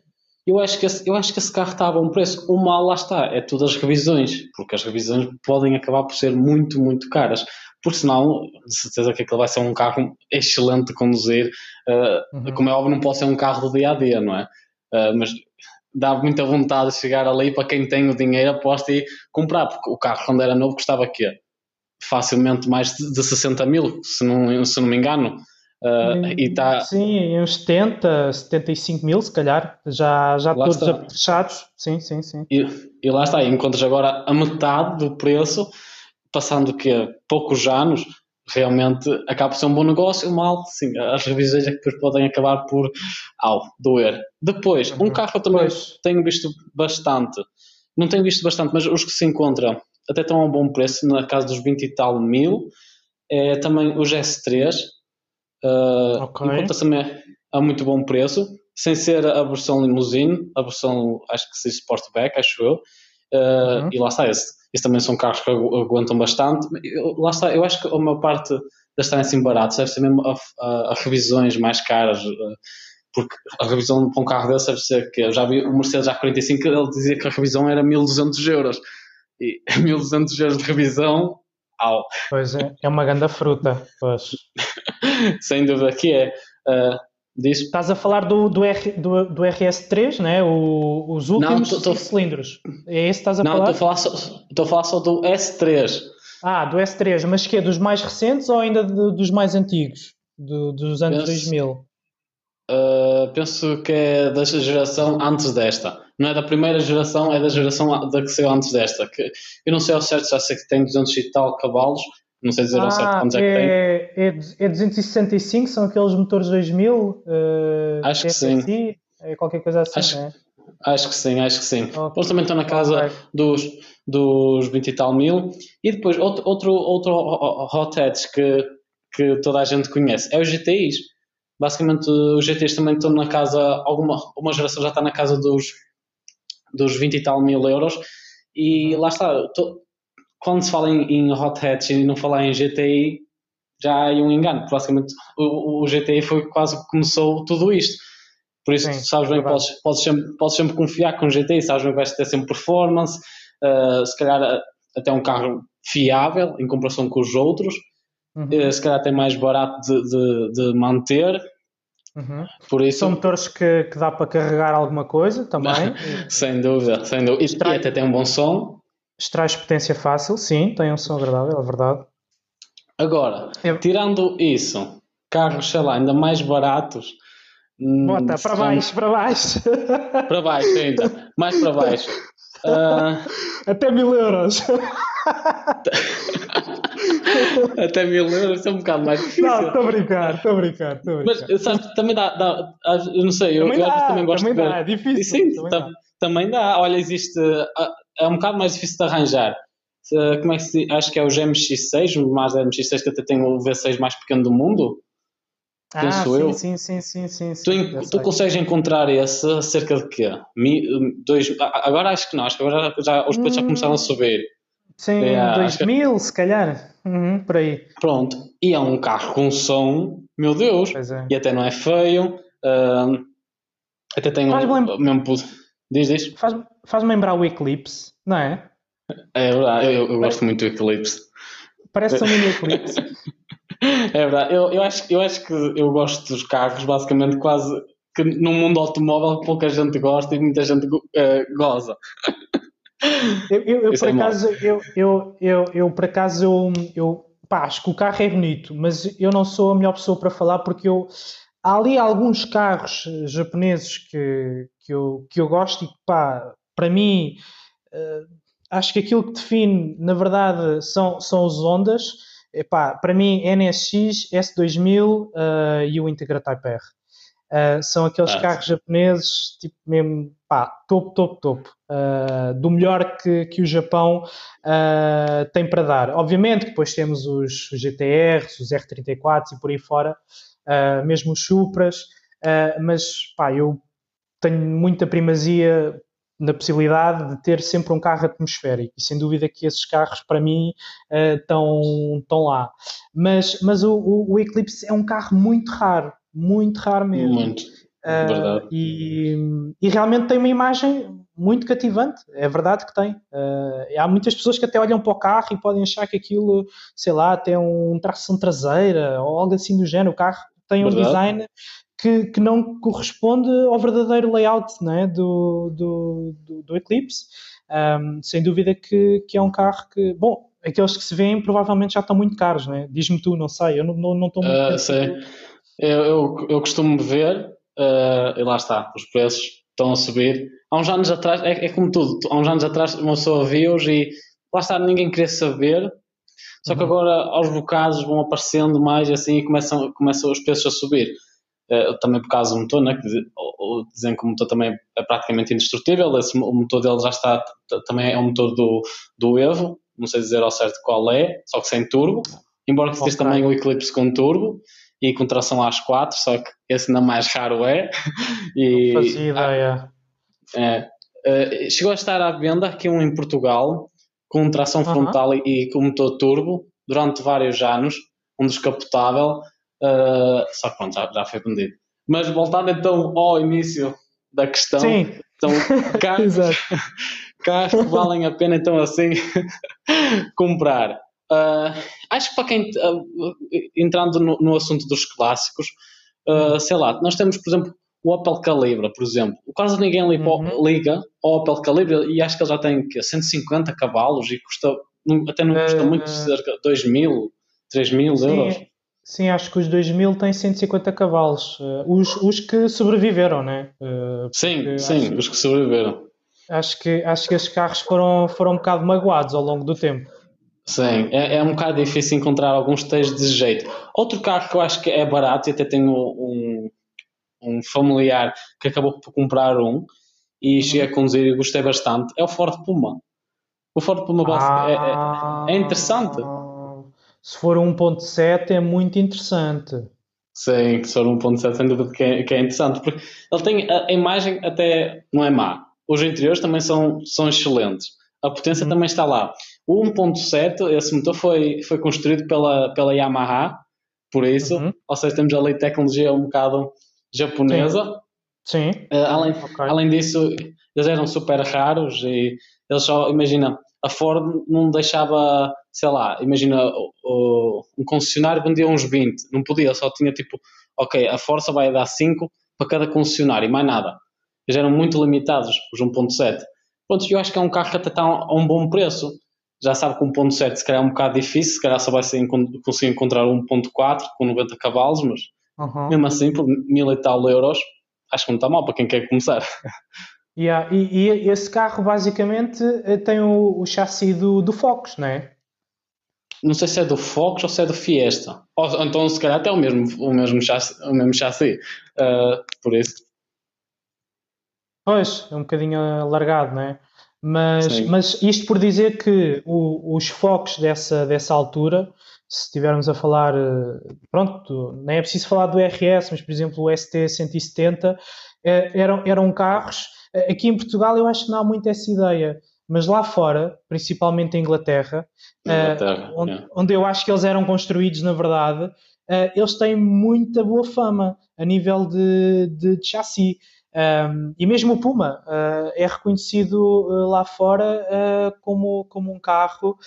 Speaker 2: eu acho, que esse, eu acho que esse carro está a bom preço. O mal lá está, é tudo as revisões, porque as revisões podem acabar por ser muito, muito caras. Por senão, de certeza que aquele vai ser um carro excelente de conduzir. Uh,
Speaker 1: Uhum.
Speaker 2: Como é óbvio, não pode ser um carro do dia a dia, não é? Uh, mas dá muita vontade de chegar ali para quem tem o dinheiro, aposta e comprar, porque o carro, quando era novo, custava quê? Facilmente mais de de 60 mil, se não, se não me engano. Uh, e está
Speaker 1: Sim, uns 70, 75 mil, se calhar, já, já
Speaker 2: Lá
Speaker 1: todos apetrechados. Sim, sim, sim.
Speaker 2: E, e lá está, encontras agora a metade do preço, passando que poucos anos, realmente acaba por ser um bom negócio. O mal, sim, as revisões é que depois podem acabar por ao doer. Depois, um
Speaker 1: Uhum.
Speaker 2: carro que eu também
Speaker 1: Pois.
Speaker 2: tenho visto bastante, não tenho visto bastante, mas os que se encontram até estão a um bom preço, na casa dos 20 e tal mil, é também os S3. Uh,
Speaker 1: Ok.
Speaker 2: Encontra também a muito bom preço, sem ser a versão limousine, a versão acho que se diz Sportback, acho eu. Uh,
Speaker 1: Uhum.
Speaker 2: E lá está, esse, esse também são carros que agu- aguentam bastante. Eu- lá está, eu acho que a maior parte das estarem assim baratos deve ser mesmo a, a- a revisões mais caras. uh, Porque a revisão para um carro desse deve ser que eu já vi o Mercedes A45, ele dizia que a revisão era 1200 euros. E <laughs> 1200 euros de revisão, au,
Speaker 1: Pois é, é uma grande fruta. Pois. <laughs>
Speaker 2: sem dúvida que é. Uh, diz
Speaker 1: Estás a falar do, do, R, do, do RS3, né? O, os últimos
Speaker 2: tô- tô-
Speaker 1: cinco cilindros. É esse que estás a
Speaker 2: Não,
Speaker 1: falar?
Speaker 2: estou a falar só, estou a falar só do S3.
Speaker 1: Ah, do S3, mas que é dos mais recentes ou ainda de- dos mais antigos? Do- dos anos
Speaker 2: Penso-
Speaker 1: 2000?
Speaker 2: Uh, penso que é da geração antes desta. Não é da primeira geração, é da geração da que saiu antes desta. Que eu não sei ao certo, já sei que tem 200 e tal cavalos. Não sei dizer ao certo
Speaker 1: Ah,
Speaker 2: quantos é que tem.
Speaker 1: é, é, é 265, são aqueles motores 2000? eh,
Speaker 2: Acho que sim.
Speaker 1: TFSI? É qualquer coisa assim,
Speaker 2: Acho-
Speaker 1: né?
Speaker 2: Acho que sim, acho que sim.
Speaker 1: Ok.
Speaker 2: Eles também estão na casa
Speaker 1: Ok.
Speaker 2: dos, dos 20 e tal mil. E depois, outro, outro, outro hot hatch que, que toda a gente conhece é os GTIs. basicamente os GTs também estão na casa, alguma uma geração já está na casa dos, dos 20 e tal mil euros. E lá está, tô, quando se fala em, em hot hatch e não falar em GTI, já há um engano. Basicamente, o, o GTI foi quase que começou tudo isto. Por isso, Sim, sabes bem, podes, podes, sempre, podes sempre confiar com o GTI, sabes bem vais ter sempre performance, uh, se calhar até um carro fiável em comparação com os outros, uhum. uh, se calhar até mais barato de, de, de manter.
Speaker 1: Uhum. Por isso, São motores que, que dá para carregar alguma coisa também. <laughs>
Speaker 2: sem dúvida, sem dúvida. E, e até tem um bom som.
Speaker 1: Extrais potência fácil, sim, tem um som agradável, é verdade.
Speaker 2: Agora, é. tirando isso, carros, sei lá, ainda mais baratos.
Speaker 1: Hum, Bota, para baixo, para baixo. <laughs>
Speaker 2: Para baixo ainda, mais para baixo. Uh... <laughs>
Speaker 1: Até mil euros. <laughs>
Speaker 2: Até mil euros é um bocado mais difícil.
Speaker 1: Não, estou a brincar, estou a brincar, estou a
Speaker 2: brincar. Mas sabes, também dá, dá, eu não sei, também eu, dá, eu também gosto
Speaker 1: também
Speaker 2: de
Speaker 1: ver. Dá, é difícil.
Speaker 2: Sim, também, dá. também dá. Olha, existe, é um bocado mais difícil de arranjar. Como é que se Acho que é o GMX6, o Mazda MX6 que até tem o V6 mais pequeno do mundo.
Speaker 1: Ah, penso sim, eu. Sim, sim, sim, sim,
Speaker 2: sim. Tu, tu consegues encontrar esse cerca de quê? Mi, dois, agora acho que não, acho que agora já, os preços hum, já começaram a subir.
Speaker 1: Sim, é, 2000 que... se calhar, uhum, por aí.
Speaker 2: Pronto, e é um carro com som, meu Deus, é. e até não é feio, uh, até tem faz um, lembra... mesmo... Diz, diz.
Speaker 1: Faz-me faz lembrar o Eclipse, não é?
Speaker 2: É verdade, eu, eu gosto muito do Eclipse.
Speaker 1: Parece um mini Eclipse. <laughs>
Speaker 2: É verdade, eu, eu, acho, eu acho que eu gosto dos carros, basicamente, quase que no mundo automóvel pouca gente gosta e muita gente uh, goza.
Speaker 1: Eu, eu, eu por é acaso, eu, eu, eu, eu, por acaso, eu, eu pá, acho que o carro é bonito, mas eu não sou a melhor pessoa para falar porque eu há ali alguns carros japoneses que, que, eu, que eu gosto e que, pá, para mim, uh, acho que aquilo que define, na verdade, são, são os Hondas Epá, para mim, NSX, S2000 uh, e o Integra Type R. Uh, são aqueles ah, carros japoneses, tipo mesmo, pá, topo, topo, topo. Uh, do melhor que, que o Japão uh, tem para dar. Obviamente, depois temos os GTRs, os R34 e por aí fora, mesmo os Supras, mas, pá, eu tenho muita primazia na possibilidade de ter sempre um carro atmosférico e sem dúvida que esses carros para mim estão, uh, lá mas, mas o, o, o, Eclipse é um carro muito raro muito raro mesmo
Speaker 2: muito, uh, verdade
Speaker 1: e, e, realmente tem uma imagem muito cativante, é verdade que tem uh, há muitas pessoas que até olham para o carro e podem achar que aquilo, sei lá, tem um tração traseira ou algo assim do género, o carro tem verdade. um design que, que não corresponde ao verdadeiro layout né, do, do, do, do Eclipse. Um, sem dúvida que, que é um carro que, bom, aqueles que se veem provavelmente já estão muito caros, né? Diz-me tu, não sei, eu não, não, não estou muito.
Speaker 2: Uh. Eu, eu, eu, costumo ver, uh, e lá está, os preços estão a subir. Há uns anos atrás, é, é como tudo, há uns anos atrás uma pessoa viu-os e lá está, ninguém queria saber. Só que uhum. agora aos bocados vão aparecendo mais assim e começam, começam os preços a subir. Eh, também por causa do motor, né, que dizem que o motor também é praticamente indestrutível, esse, o motor dele já está, também é um motor do, do Evo, não sei dizer ao certo qual é, só que sem turbo, embora que okay. exista também o Eclipse com turbo e com tração às 4, só que esse ainda mais raro é. <laughs>
Speaker 1: e, não fazia ideia.
Speaker 2: É, é, chegou a estar à venda aqui um em Portugal, com tração frontal e, e com motor turbo, durante vários anos, um descapotável, Uh, só que pronto, já, já foi vendido. Mas voltando então ao início da questão,
Speaker 1: Sim.
Speaker 2: então <laughs> carros, carros <laughs> que valem a pena então assim comprar. Uh, acho que para quem uh, entrando no, no, assunto dos clássicos, sei lá, nós temos, por exemplo, o Opel Calibra, por exemplo. Quase ninguém liga, uhum. liga ao Opel Calibra e acho que ele já tem que 150 cavalos e custa até não custa muito, cerca de 2 mil, 3 mil euros.
Speaker 1: Sim, acho que os 2000 têm 150 cavalos. Uh, os, os que sobreviveram, né?
Speaker 2: Uh, sim, sim, acho, os que sobreviveram.
Speaker 1: Acho que, acho que esses carros foram, foram um bocado magoados ao longo do tempo.
Speaker 2: Sim, é, é um bocado difícil encontrar alguns que de jeito. Outro carro que eu acho que é barato e até tenho um, um familiar que acabou por comprar um e uhum. cheguei a conduzir e gostei bastante é o Ford Puma. O Ford Puma ah. é, é, é interessante
Speaker 1: se for 1.7 é muito interessante.
Speaker 2: Sim, se for 1.7 sem dúvida que é, que é interessante, porque ele tem a, a, imagem até não é má. Os interiores também são, são excelentes. A potência uhum. também está lá. O 1.7, esse motor foi, foi construído pela, pela Yamaha, por isso, uhum. ou seja, temos ali tecnologia um bocado japonesa.
Speaker 1: Sim.
Speaker 2: Sim. Uh, além, okay. além disso, eles eram super raros e eles só, imagina, a Ford não deixava, sei lá, imagina, o, o, um concessionário vendia uns 20, não podia, só tinha tipo, ok, a Força vai dar 5 para cada concessionário e mais nada. Eles eram muito limitados, os 1.7. Pronto, eu acho que é um carro que até está a um bom preço. Já sabe que 1.7 se calhar é um bocado difícil, se calhar só vai ser, conseguir encontrar 1.4 com 90 cavalos, mas uhum. mesmo assim, por mil e tal euros, acho que não está mal para quem quer começar. <laughs>
Speaker 1: Yeah. E, e, esse carro basicamente eh, tem o, o chassi do, do Focus, não é?
Speaker 2: Não sei se é do Focus ou se é do Fiesta. Ou, então se calhar até o mesmo, o mesmo chassi. O mesmo chassi. Uh, por isso.
Speaker 1: Pois, é um bocadinho alargado, não é? Mas, mas isto por dizer que o, os focos dessa, dessa altura, se estivermos a falar, eh, pronto, nem é preciso falar do RS, mas por exemplo o ST170, eram, eram carros. Aqui em Portugal eu acho que não há muito essa ideia, mas lá fora, principalmente em Inglaterra, Inglaterra uh, onde, onde, eu acho que eles eram construídos na verdade, uh, eles têm muita boa fama a nível de, de, de chassi. Um, e mesmo o Puma uh, é reconhecido uh, lá fora uh, como, como um carro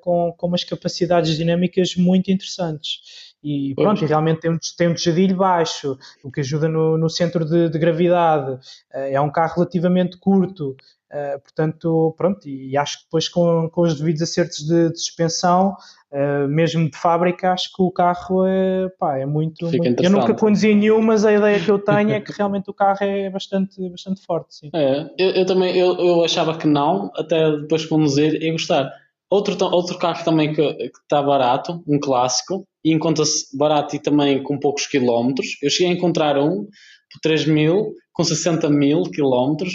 Speaker 1: com, com umas capacidades dinâmicas muito interessantes. E pronto, e realmente tem um, tem um tejadilho baixo, o que ajuda no, no centro de, de gravidade. É um carro relativamente curto, portanto, pronto, e acho que depois com, com os devidos acertos de, de suspensão, uh, mesmo de fábrica, acho que o carro é, pá, é muito, muito... Eu nunca conduzi nenhum, mas a ideia que eu tenho é que realmente o carro é bastante, bastante forte, sim.
Speaker 2: É, eu, eu também, eu, eu achava que não, até depois conduzir e gostar. Outro, outro carro também que, está barato, um clássico, e encontra-se barato e também com poucos quilómetros. Eu cheguei a encontrar um por 3 mil, com 60 mil quilómetros,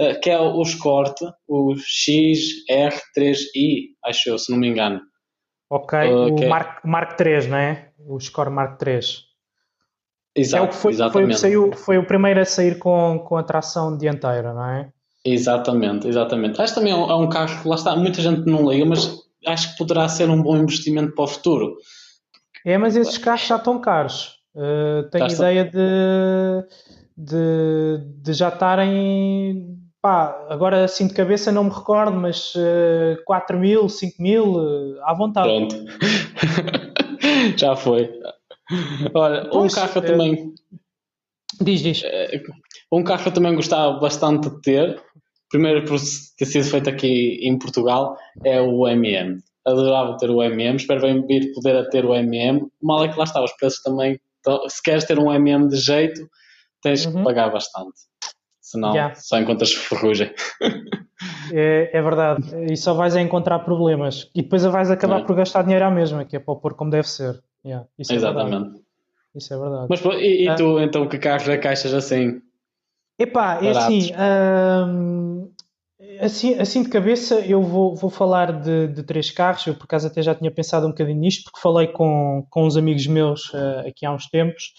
Speaker 2: uh, que é o Escort, o XR3i, acho eu, se não me engano.
Speaker 1: Ok, uh, o Mark, Mark 3, não é? O Score Mark 3.
Speaker 2: Exato,
Speaker 1: é o que foi, foi, o que saiu, foi o primeiro a sair com, com a tração dianteira, não é?
Speaker 2: Exatamente, exatamente. Acho que também é um, é um carro que lá está, muita gente não liga, mas acho que poderá ser um bom investimento para o futuro.
Speaker 1: É, mas esses carros já estão caros. Uh, tenho ideia de, de, de, já estarem. Pá, agora assim de cabeça não me recordo, mas uh, 4 mil, 5 mil, uh, à vontade.
Speaker 2: Pronto. <laughs> já foi. Olha, pois, um carro uh, também.
Speaker 1: Diz, diz.
Speaker 2: Um carro que eu também gostava bastante de ter, primeiro por ter sido feito aqui em Portugal, é o MM. Adorava ter o MM, espero bem vir poder a ter o MM. Mal é que lá está, os preços também. Então, se queres ter um MM de jeito, tens uhum. que pagar bastante. Senão yeah. só encontras ferrugem. <laughs>
Speaker 1: É, é, verdade. E só vais a encontrar problemas. E depois vais acabar é. por gastar dinheiro à mesma, que é para pôr como deve ser. Yeah, isso
Speaker 2: Exatamente.
Speaker 1: É verdade. Isso é verdade.
Speaker 2: Mas e, e ah. tu, então, que carros é caixas assim?
Speaker 1: Epá, é assim, hum, assim, assim de cabeça eu vou, vou falar de, de, três carros, eu por acaso até já tinha pensado um bocadinho nisto, porque falei com, com uns amigos meus uh, aqui há uns tempos.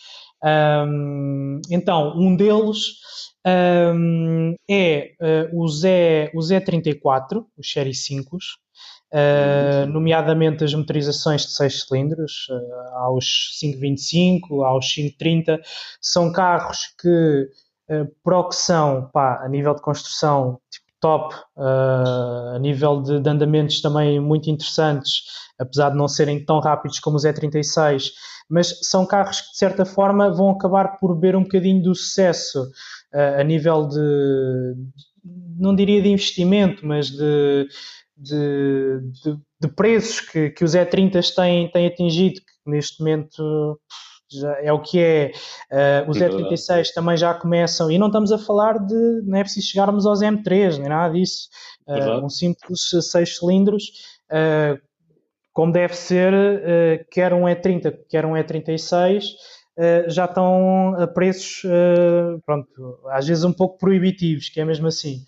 Speaker 1: Um, então, um deles um, é uh, o, Z, o Z34, os Série 5, Uh, nomeadamente as motorizações de 6 cilindros, uh, aos 525, aos 530, são carros que uh, para o que são, pá, a nível de construção, tipo, top, a nível de, de, andamentos também muito interessantes, apesar de não serem tão rápidos como os E36, mas são carros que de certa forma vão acabar por beber um bocadinho do sucesso a nível de, não diria de investimento, mas de, de, de, de preços que, que os E30 têm, têm atingido, que neste momento já é o que é. Uh, os E36 também já começam, e não estamos a falar de, não é preciso chegarmos aos M3, nem nada disso. Uh, um simples 6 cilindros, uh, como deve ser, quer um E30, quer um E36, já estão a preços, pronto, às vezes um pouco proibitivos, que é mesmo assim.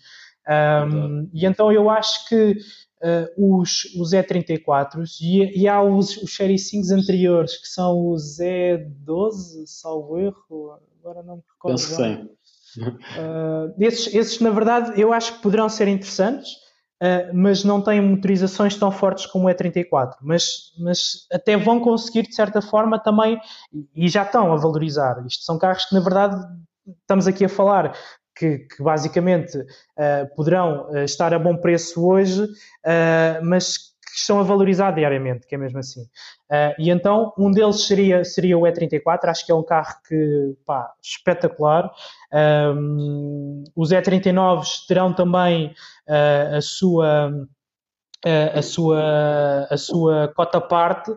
Speaker 1: Um, e então eu acho que uh, os, os E34s e, e há os, os Cherry 5 anteriores, que são os E12, salvo erro, agora não me recordo.
Speaker 2: Penso que sim.
Speaker 1: Uh, esses, esses, na verdade, eu acho que poderão ser interessantes, uh, mas não têm motorizações tão fortes como o E34. Mas, mas até vão conseguir, de certa forma, também, e já estão a valorizar. Isto são carros que, na verdade, estamos aqui a falar que, que basicamente uh, poderão uh, estar a bom preço hoje, uh, mas que estão a valorizar diariamente, que é mesmo assim. e então, um deles seria, seria o E34, acho que é um carro que, pá, espetacular. Um, os E39s terão também a sua a sua, a sua cota parte,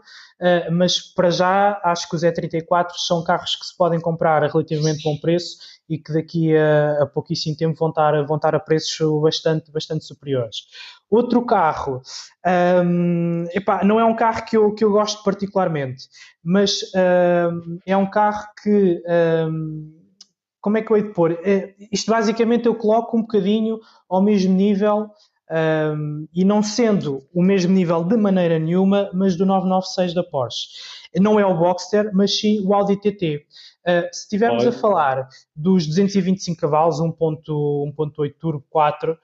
Speaker 1: mas para já acho que os E34 são carros que se podem comprar a relativamente bom preço e que daqui a, a pouquíssimo tempo vão estar, vão estar a preços bastante, bastante superiores. Outro carro, um, epá, não é um carro que eu, que eu gosto particularmente, mas um, é um carro que. Um, como é que eu hei de pôr? É, isto basicamente eu coloco um bocadinho ao mesmo nível um, e não sendo o mesmo nível de maneira nenhuma, mas do 996 da Porsche. Não é o Boxster, mas sim o Audi TT. Uh, se estivermos a falar dos 225 cavalos, 1.8 turbo 4, uh,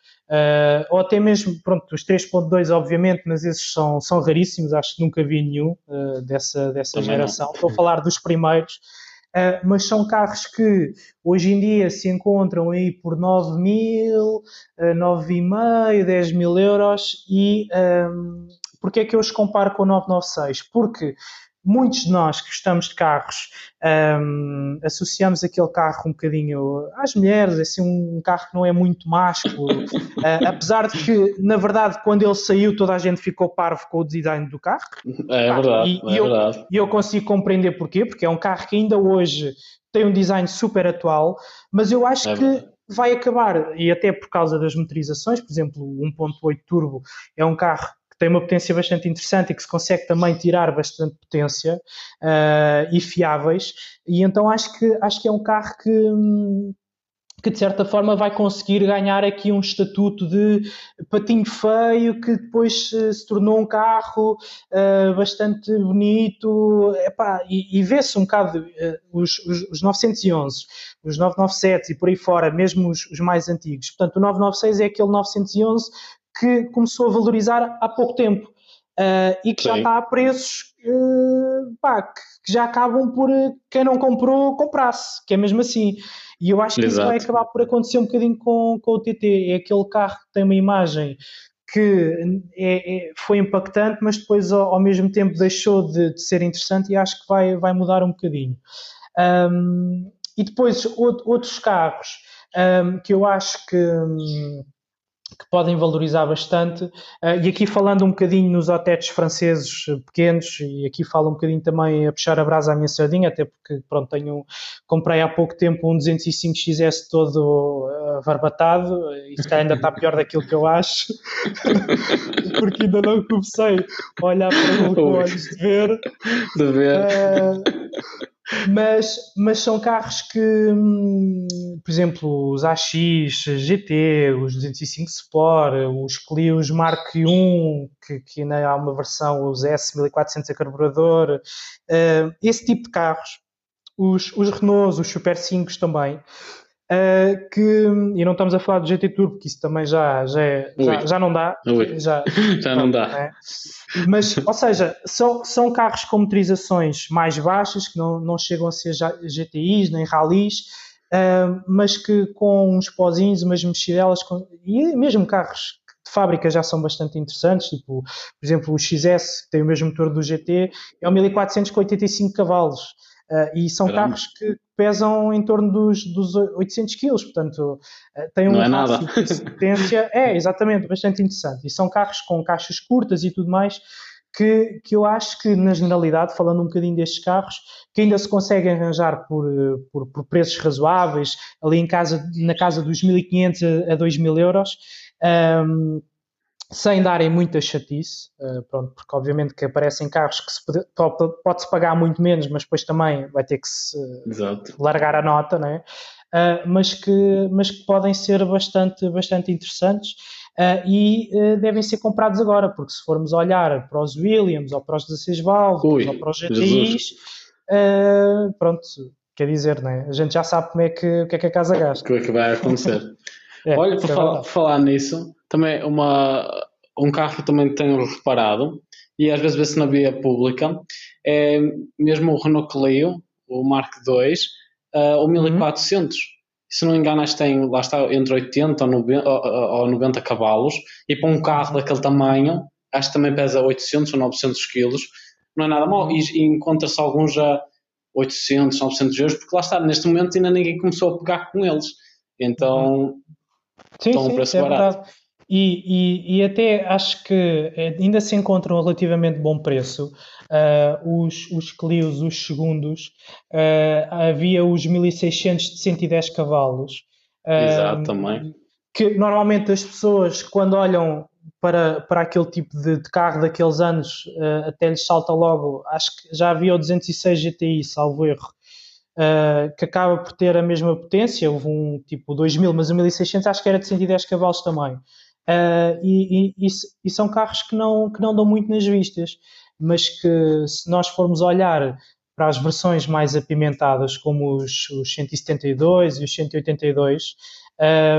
Speaker 1: ou até mesmo, pronto, os 3.2 obviamente, mas esses são, são raríssimos, acho que nunca vi nenhum uh, dessa, dessa geração. Não. Estou a falar dos primeiros. Uh, mas são carros que hoje em dia se encontram aí por 9 mil, uh, 9,5, 10 mil euros e um, porquê é que eu os comparo com o 996? Porque muitos de nós que gostamos de carros um, associamos aquele carro um bocadinho às mulheres, assim, um carro que não é muito másculo, uh, <laughs> apesar de que, na verdade, quando ele saiu, toda a gente ficou parvo com o design do carro.
Speaker 2: É verdade,
Speaker 1: e,
Speaker 2: é
Speaker 1: e
Speaker 2: verdade.
Speaker 1: Eu, e eu consigo compreender porquê, porque é um carro que ainda hoje tem um design super atual, mas eu acho é que vai acabar, e até por causa das motorizações, por exemplo, o 1.8 turbo é um carro que tem uma potência bastante interessante e que se consegue também tirar bastante potência uh, e fiáveis. E então acho que, acho que é um carro que, que de certa forma vai conseguir ganhar aqui um estatuto de patinho feio que depois se, se tornou um carro uh, bastante bonito Epá, e, e vê-se um bocado uh, os, os, os 911, os 997 e por aí fora, mesmo os, os mais antigos. Portanto, o 996 é aquele 911 que começou a valorizar há pouco tempo uh, e que Sim. já está a preços uh, pá, que já acabam por eh, quem não comprou comprasse, que é mesmo assim. E eu acho que Exato. isso vai acabar por acontecer um bocadinho com, com o TT. É aquele carro que tem uma imagem que é, é, foi impactante, mas depois ao, ao mesmo tempo deixou de, de, ser interessante e acho que vai, vai mudar um bocadinho. Um, e depois outros carros um, que eu acho que, hum, que podem valorizar bastante. Uh, e aqui falando um bocadinho nos hotéis franceses pequenos, e aqui falo um bocadinho também a puxar a brasa à minha sardinha, até porque pronto, tenho, comprei há pouco tempo um 205 XS todo uh, varbatado, e se ainda está pior daquilo que eu acho, <laughs> porque ainda não comecei a olhar para ele com olhos de ver.
Speaker 2: De ver.
Speaker 1: Uh, mas, mas são carros que, hum, por exemplo, os AX GT, os 205 Sport, os Clios Mark I, que, que ainda há uma versão, os S1400 a carburador, uh, esse tipo de carros, os, os Renaults, os Super 5 também, Uh, que, e não estamos a falar do GT Turbo, porque isso também já, já, é, já, já, não dá. <laughs>
Speaker 2: Já, já não dá. É.
Speaker 1: Mas, ou seja, são, são carros com motorizações mais baixas, que não, não chegam a ser GTIs nem rallies, uh, mas que com uns pozinhos, umas mexidelas, com, e mesmo carros de fábrica já são bastante interessantes, tipo, por exemplo, o XS, que tem o mesmo motor do GT, é o 1400 com 85 cavalos. Uh, e são Caramba. carros que pesam em torno dos, dos 800 quilos, portanto uh, tem um
Speaker 2: é
Speaker 1: de potência, <laughs> é exatamente, bastante interessante. E são carros com caixas curtas e tudo mais, que, que eu acho que na generalidade, falando um bocadinho destes carros, que ainda se conseguem arranjar por, por, por preços razoáveis, ali em casa, na casa dos 1.500 a, a 2.000 euros, um, sem darem muita chatice, uh, pronto, porque obviamente que aparecem carros que se pode, pode-se pagar muito menos, mas depois também vai ter que se largar a nota, né? Mas, que, mas que podem ser bastante, bastante interessantes. uh, e devem ser comprados agora, porque se formos olhar para os Williams ou para os 16 válvulas ou para os GTIs, pronto, quer dizer, né? a gente já sabe como é que, o que é que a casa gasta.
Speaker 2: O que é que vai acontecer. <laughs> é, Olha, por é falar, falar, nisso, também uma, um carro que também tenho reparado, e às vezes vê-se na via pública, é mesmo o Renault Clio, o Mark II, uh, o 1400. Uhum. Se não me engano, acho que tem, lá está, entre 80 ou 90, ou 90 cavalos, e para um carro uhum. daquele tamanho, acho que também pesa 800 ou 900 quilos, não é nada mal, e, e encontra-se alguns já 800, 900 euros, porque lá está, neste momento ainda ninguém começou a pegar com eles, então
Speaker 1: sim, estão sim, um preço é barato. Verdade. E, e, e, até acho que ainda se encontram relativamente bom preço uh, os, os Clios, os segundos. Uh, havia os 1600 de 110 cavalos.
Speaker 2: Uh, Exato, também.
Speaker 1: Que normalmente as pessoas, quando olham para, para aquele tipo de, de carro daqueles anos, até lhes salta logo. Acho que já havia o 206 GTI, salvo erro. que acaba por ter a mesma potência, houve um tipo 2000, mas o 1600 acho que era de 110 cavalos também. Uh, e, e, e, são carros que não, que não dão muito nas vistas, mas que se nós formos olhar para as versões mais apimentadas, como os, os 172 e os 182,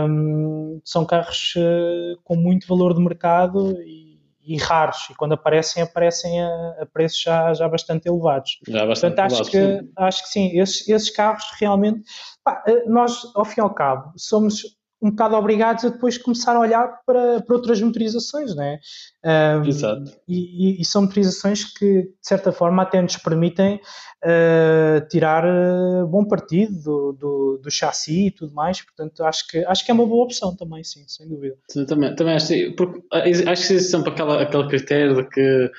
Speaker 1: um, são carros uh, com muito valor de mercado e, e, raros, e quando aparecem, aparecem a, a preços já, já bastante elevados.
Speaker 2: Já bastante
Speaker 1: Portanto, acho, que, acho que sim, esses, esses carros realmente, pá, eh, nós, ao fim e ao cabo, somos um bocado obrigados a depois começar a olhar para, para outras motorizações, né?
Speaker 2: Um, Exato.
Speaker 1: E, e, e, são motorizações que, de certa forma, até nos permitem uh, tirar uh, bom partido do, do, do, chassi e tudo mais, portanto, acho que, acho que é uma boa opção também, sim, sem dúvida.
Speaker 2: Também, também acho, porque, acho que existe sempre aquela, aquele critério de que,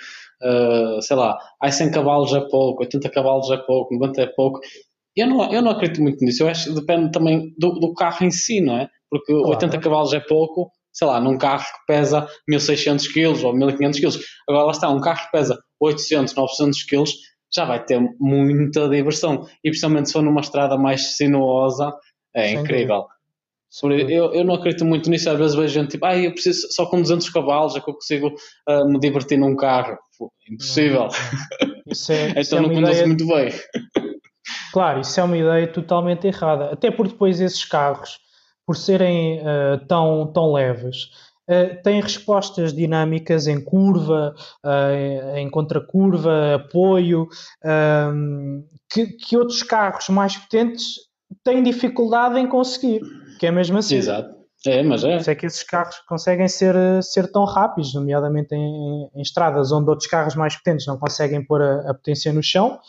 Speaker 2: uh, sei lá, ai 100 cavalos é pouco, 80 cavalos é pouco, 90 é pouco, eu não, eu não acredito muito nisso, eu acho que depende também do, do carro em si, não é? Porque claro. 80 cavalos é pouco, sei lá, num carro que pesa 1600 kg ou 1500 kg. Agora lá está, um carro que pesa 800, 900 kg já vai ter muita diversão. E principalmente se for numa estrada mais sinuosa, é Sem incrível. Eu, eu não acredito muito nisso. Às vezes vejo gente tipo, ah, eu preciso só com 200 cavalos é que eu consigo uh, me divertir num carro. impossível. Isso é, <laughs> então isso é não conduzo ideia... muito bem.
Speaker 1: Claro, isso é uma ideia totalmente errada. Até porque depois esses carros por serem uh, tão, tão leves, uh, têm respostas dinâmicas em curva, uh, em contracurva, apoio, ehm, que, que outros carros mais potentes têm dificuldade em conseguir, que é mesmo assim.
Speaker 2: Exato. É, mas é.
Speaker 1: Isso é que esses carros conseguem ser, ser tão rápidos, nomeadamente em, em estradas onde outros carros mais potentes não conseguem pôr a, a potência no chão,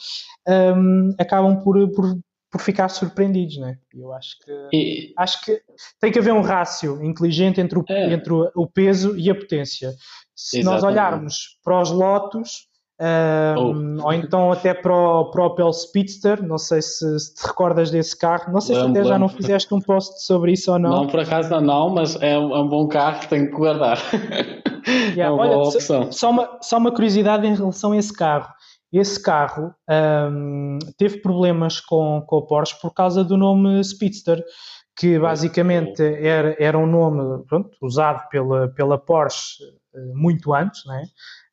Speaker 1: um, ehm, acabam por, por, por ficar surpreendidos, né? Eu acho que e... acho que tem que haver um rácio inteligente entre o, é. entre o peso e a potência. Se Exatamente. nós olharmos para os lotos um, oh. ou então até para o, para o Opel Speedster, não sei se, se, te recordas desse carro, não sei se até já não fizeste um post sobre isso ou não.
Speaker 2: Não, por acaso não, não mas é um, é um bom carro que tenho que guardar. <laughs>
Speaker 1: Yeah, é uma olha, boa opção. Só uma, só uma curiosidade em relação a esse carro. Esse carro um, teve problemas com, com a Porsche por causa do nome Speedster, que basicamente era, era um nome pronto, usado pela, pela Porsche eh, muito antes, né?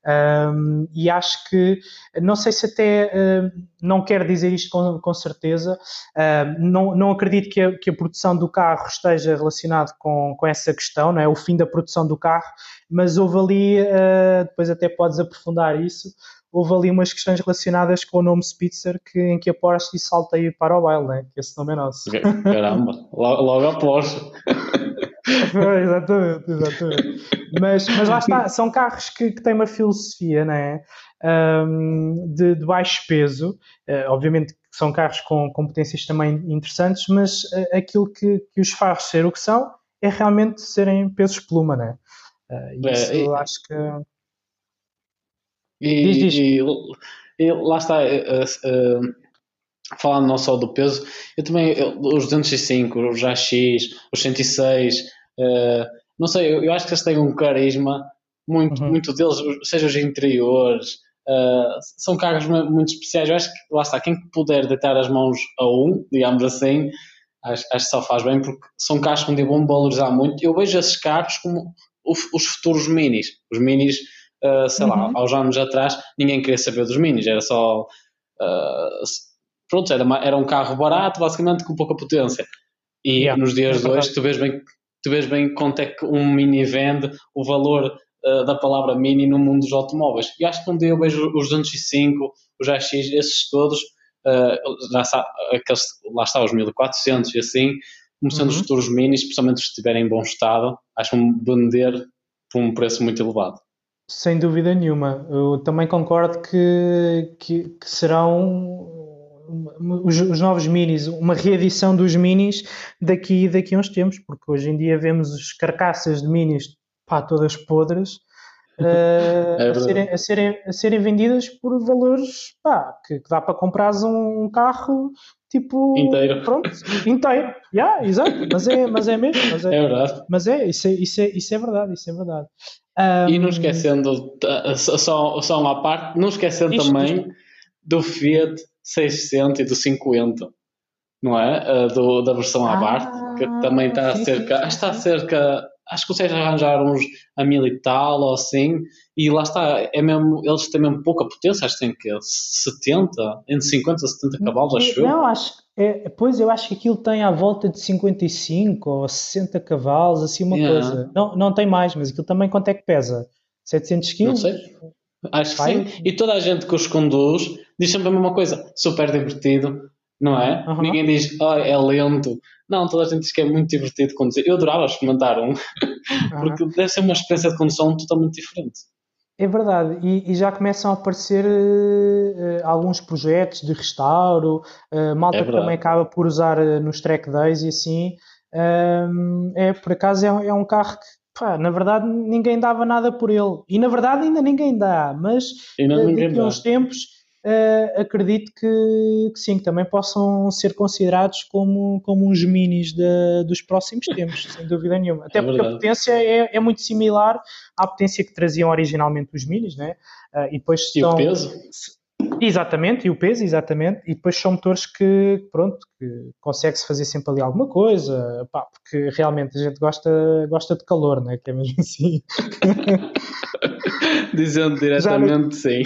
Speaker 1: Um, e acho que, não sei se até, uh, não quero dizer isto com, com certeza, uh, não, não acredito que a, que a, produção do carro esteja relacionado com, com essa questão, não é? o fim da produção do carro, mas houve ali, uh, depois até podes aprofundar isso, houve ali umas questões relacionadas com o nome Spitzer que, em que a Porsche salta aí para o baile, né? que esse nome é nosso.
Speaker 2: Caramba, logo, logo a Porsche.
Speaker 1: exatamente, exatamente. Mas, mas lá está, são carros que, que têm uma filosofia né? Um, de, de, baixo peso, uh, obviamente que são carros com competências também interessantes, mas uh, aquilo que, que, os faz ser o que são é realmente serem pesos pluma, né? Uh, isso é, acho que
Speaker 2: e, diz, diz. E, e, lá está, uh, uh, falando não só do peso, eu também, eu, os 205, os AX, os 106, uh, não sei, eu, eu, acho que eles têm um carisma, muito, uhum. muito deles, seja os interiores, Uh, são carros muito especiais. Eu acho que lá está, quem puder deitar as mãos a um, digamos assim, acho, acho que só faz bem, porque são carros que um dia vão valorizar muito. Eu vejo esses carros como os futuros minis. Os minis, uh, sei uhum. lá, aos anos atrás, ninguém queria saber dos minis, era só. Uh, pronto, era, uma, era um carro barato, basicamente, com pouca potência. E yeah. nos dias de hoje, tu vês bem, tu vês bem quanto é que um mini vende, o valor uh, da palavra mini no mundo dos automóveis. E acho que um dia eu vejo os 205, os AX, esses todos, uh, lá, está, aqueles, lá está os 1400 e assim, começando uhum. os futuros minis, especialmente se estiverem em bom estado, acham vender por um preço muito elevado.
Speaker 1: Sem dúvida nenhuma. Eu também concordo que, que, que serão os, os, novos minis, uma reedição dos minis daqui, daqui a uns tempos, porque hoje em dia vemos as carcaças de minis pá, todas podres uh, é a, serem, a, serem, a serem vendidas por valores pá, que, que dá para comprar um, carro tipo
Speaker 2: inteiro.
Speaker 1: Pronto, inteiro. Yeah, exato, mas é, mas é mesmo. Mas é,
Speaker 2: é verdade.
Speaker 1: Mas é, isso é, isso é, isso é verdade, isso é verdade.
Speaker 2: Um, e não esquecendo, só, só uma parte, não esquecendo isto, também isto. do Fiat 600 e do 50, não é? Uh, do, da versão ah, Abarth, que também está cerca, sim, está a cerca acho que consegues arranjar uns a mil e tal ou assim, e lá está, é mesmo, eles têm mesmo pouca potência, acho que têm que 70, entre 50 e 70 cavalos, acho
Speaker 1: eu. Não, acho, é, pois eu acho que aquilo tem à volta de 55 ou 60 cavalos, assim uma yeah. coisa. Não, não tem mais, mas aquilo também quanto é que pesa? 700 quilos?
Speaker 2: Não sei. Acho que sim. E toda a gente que os conduz diz sempre a mesma coisa, super divertido, não é? Uhum. Ninguém diz, oh, é lento. Não, toda a gente diz que é muito divertido conduzir. Eu adorava experimentar um, porque uhum. deve ser uma experiência de condução totalmente diferente.
Speaker 1: É verdade, e, e já começam a aparecer uh, alguns projetos de restauro, uh, malta é que também acaba por usar uh, nos track days e assim. É, por acaso é, é um carro que, pá, na verdade, ninguém dava nada por ele. E na verdade ainda ninguém dá, mas daqui a uns tempos uh, acredito que, que, sim, que também possam ser considerados como, como uns minis de, dos próximos tempos, <laughs> sem dúvida nenhuma. Até é porque a potência é, é, muito similar à potência que traziam originalmente os minis, né? Uh, e depois
Speaker 2: e
Speaker 1: são,
Speaker 2: o peso?
Speaker 1: Exatamente, e o peso, exatamente, e depois são motores que, pronto, que consegue-se fazer sempre ali alguma coisa, pá, porque realmente a gente gosta, gosta de calor, né? Que é mesmo assim. <laughs>
Speaker 2: Dizendo <laughs> diretamente, sim.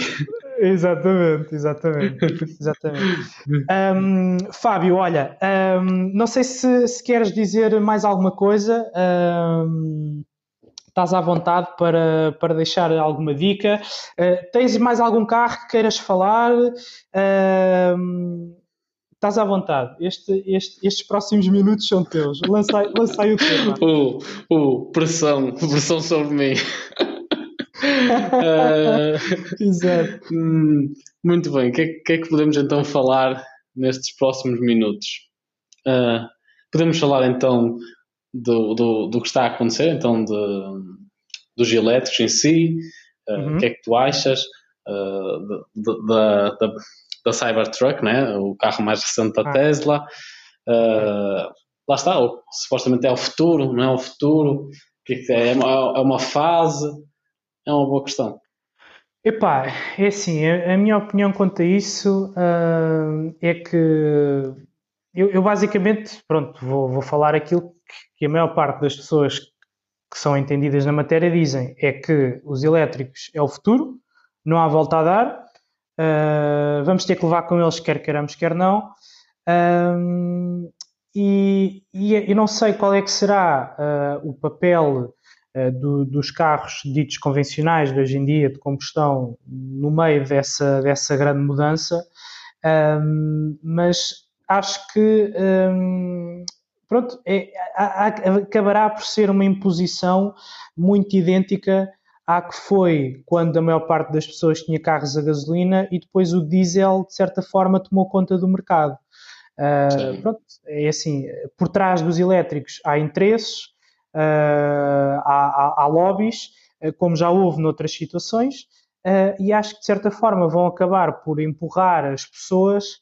Speaker 1: Exatamente, exatamente, <laughs> exatamente. Um, Fábio, olha, um, não sei se, se, queres dizer mais alguma coisa. Um, estás à vontade para, para deixar alguma dica. Uh, tens mais algum carro que queiras falar? estás à vontade. Este, este, estes próximos minutos são teus. Lançai, lançai o tema. <laughs>
Speaker 2: Oh, oh, pressão, pressão sobre mim uh, <laughs>
Speaker 1: Exato.
Speaker 2: Hum, muito bem, o que, é, que, é, que podemos então falar nestes próximos minutos? Uh, podemos falar então do, do, do, que está a acontecer, então de, dos elétricos em si, uh, uhum. o que é que tu achas da, da, da Cybertruck, né? o carro mais recente da ah. Tesla. lá está, supostamente é o futuro, não é o futuro, é, é, é uma fase, é uma boa questão.
Speaker 1: Epá, é assim, a, minha opinião quanto a isso uh, é que eu, eu, basicamente, pronto, vou, vou falar aquilo que, que, a maior parte das pessoas que são entendidas na matéria dizem, é que os elétricos é o futuro, não há volta a dar, uh, vamos ter que levar com eles quer queiramos, quer não, uh, e, e eu não sei qual é que será o papel do, dos carros ditos convencionais de hoje em dia de combustão no meio dessa, dessa grande mudança, um, mas acho que um, pronto, é, acabará por ser uma imposição muito idêntica à que foi quando a maior parte das pessoas tinha carros a gasolina e depois o diesel, de certa forma, tomou conta do mercado. Uh, pronto, é assim, por trás dos elétricos há interesses, há, há, há lobbies, uh, como já houve noutras situações, uh, e acho que de certa forma vão acabar por empurrar as pessoas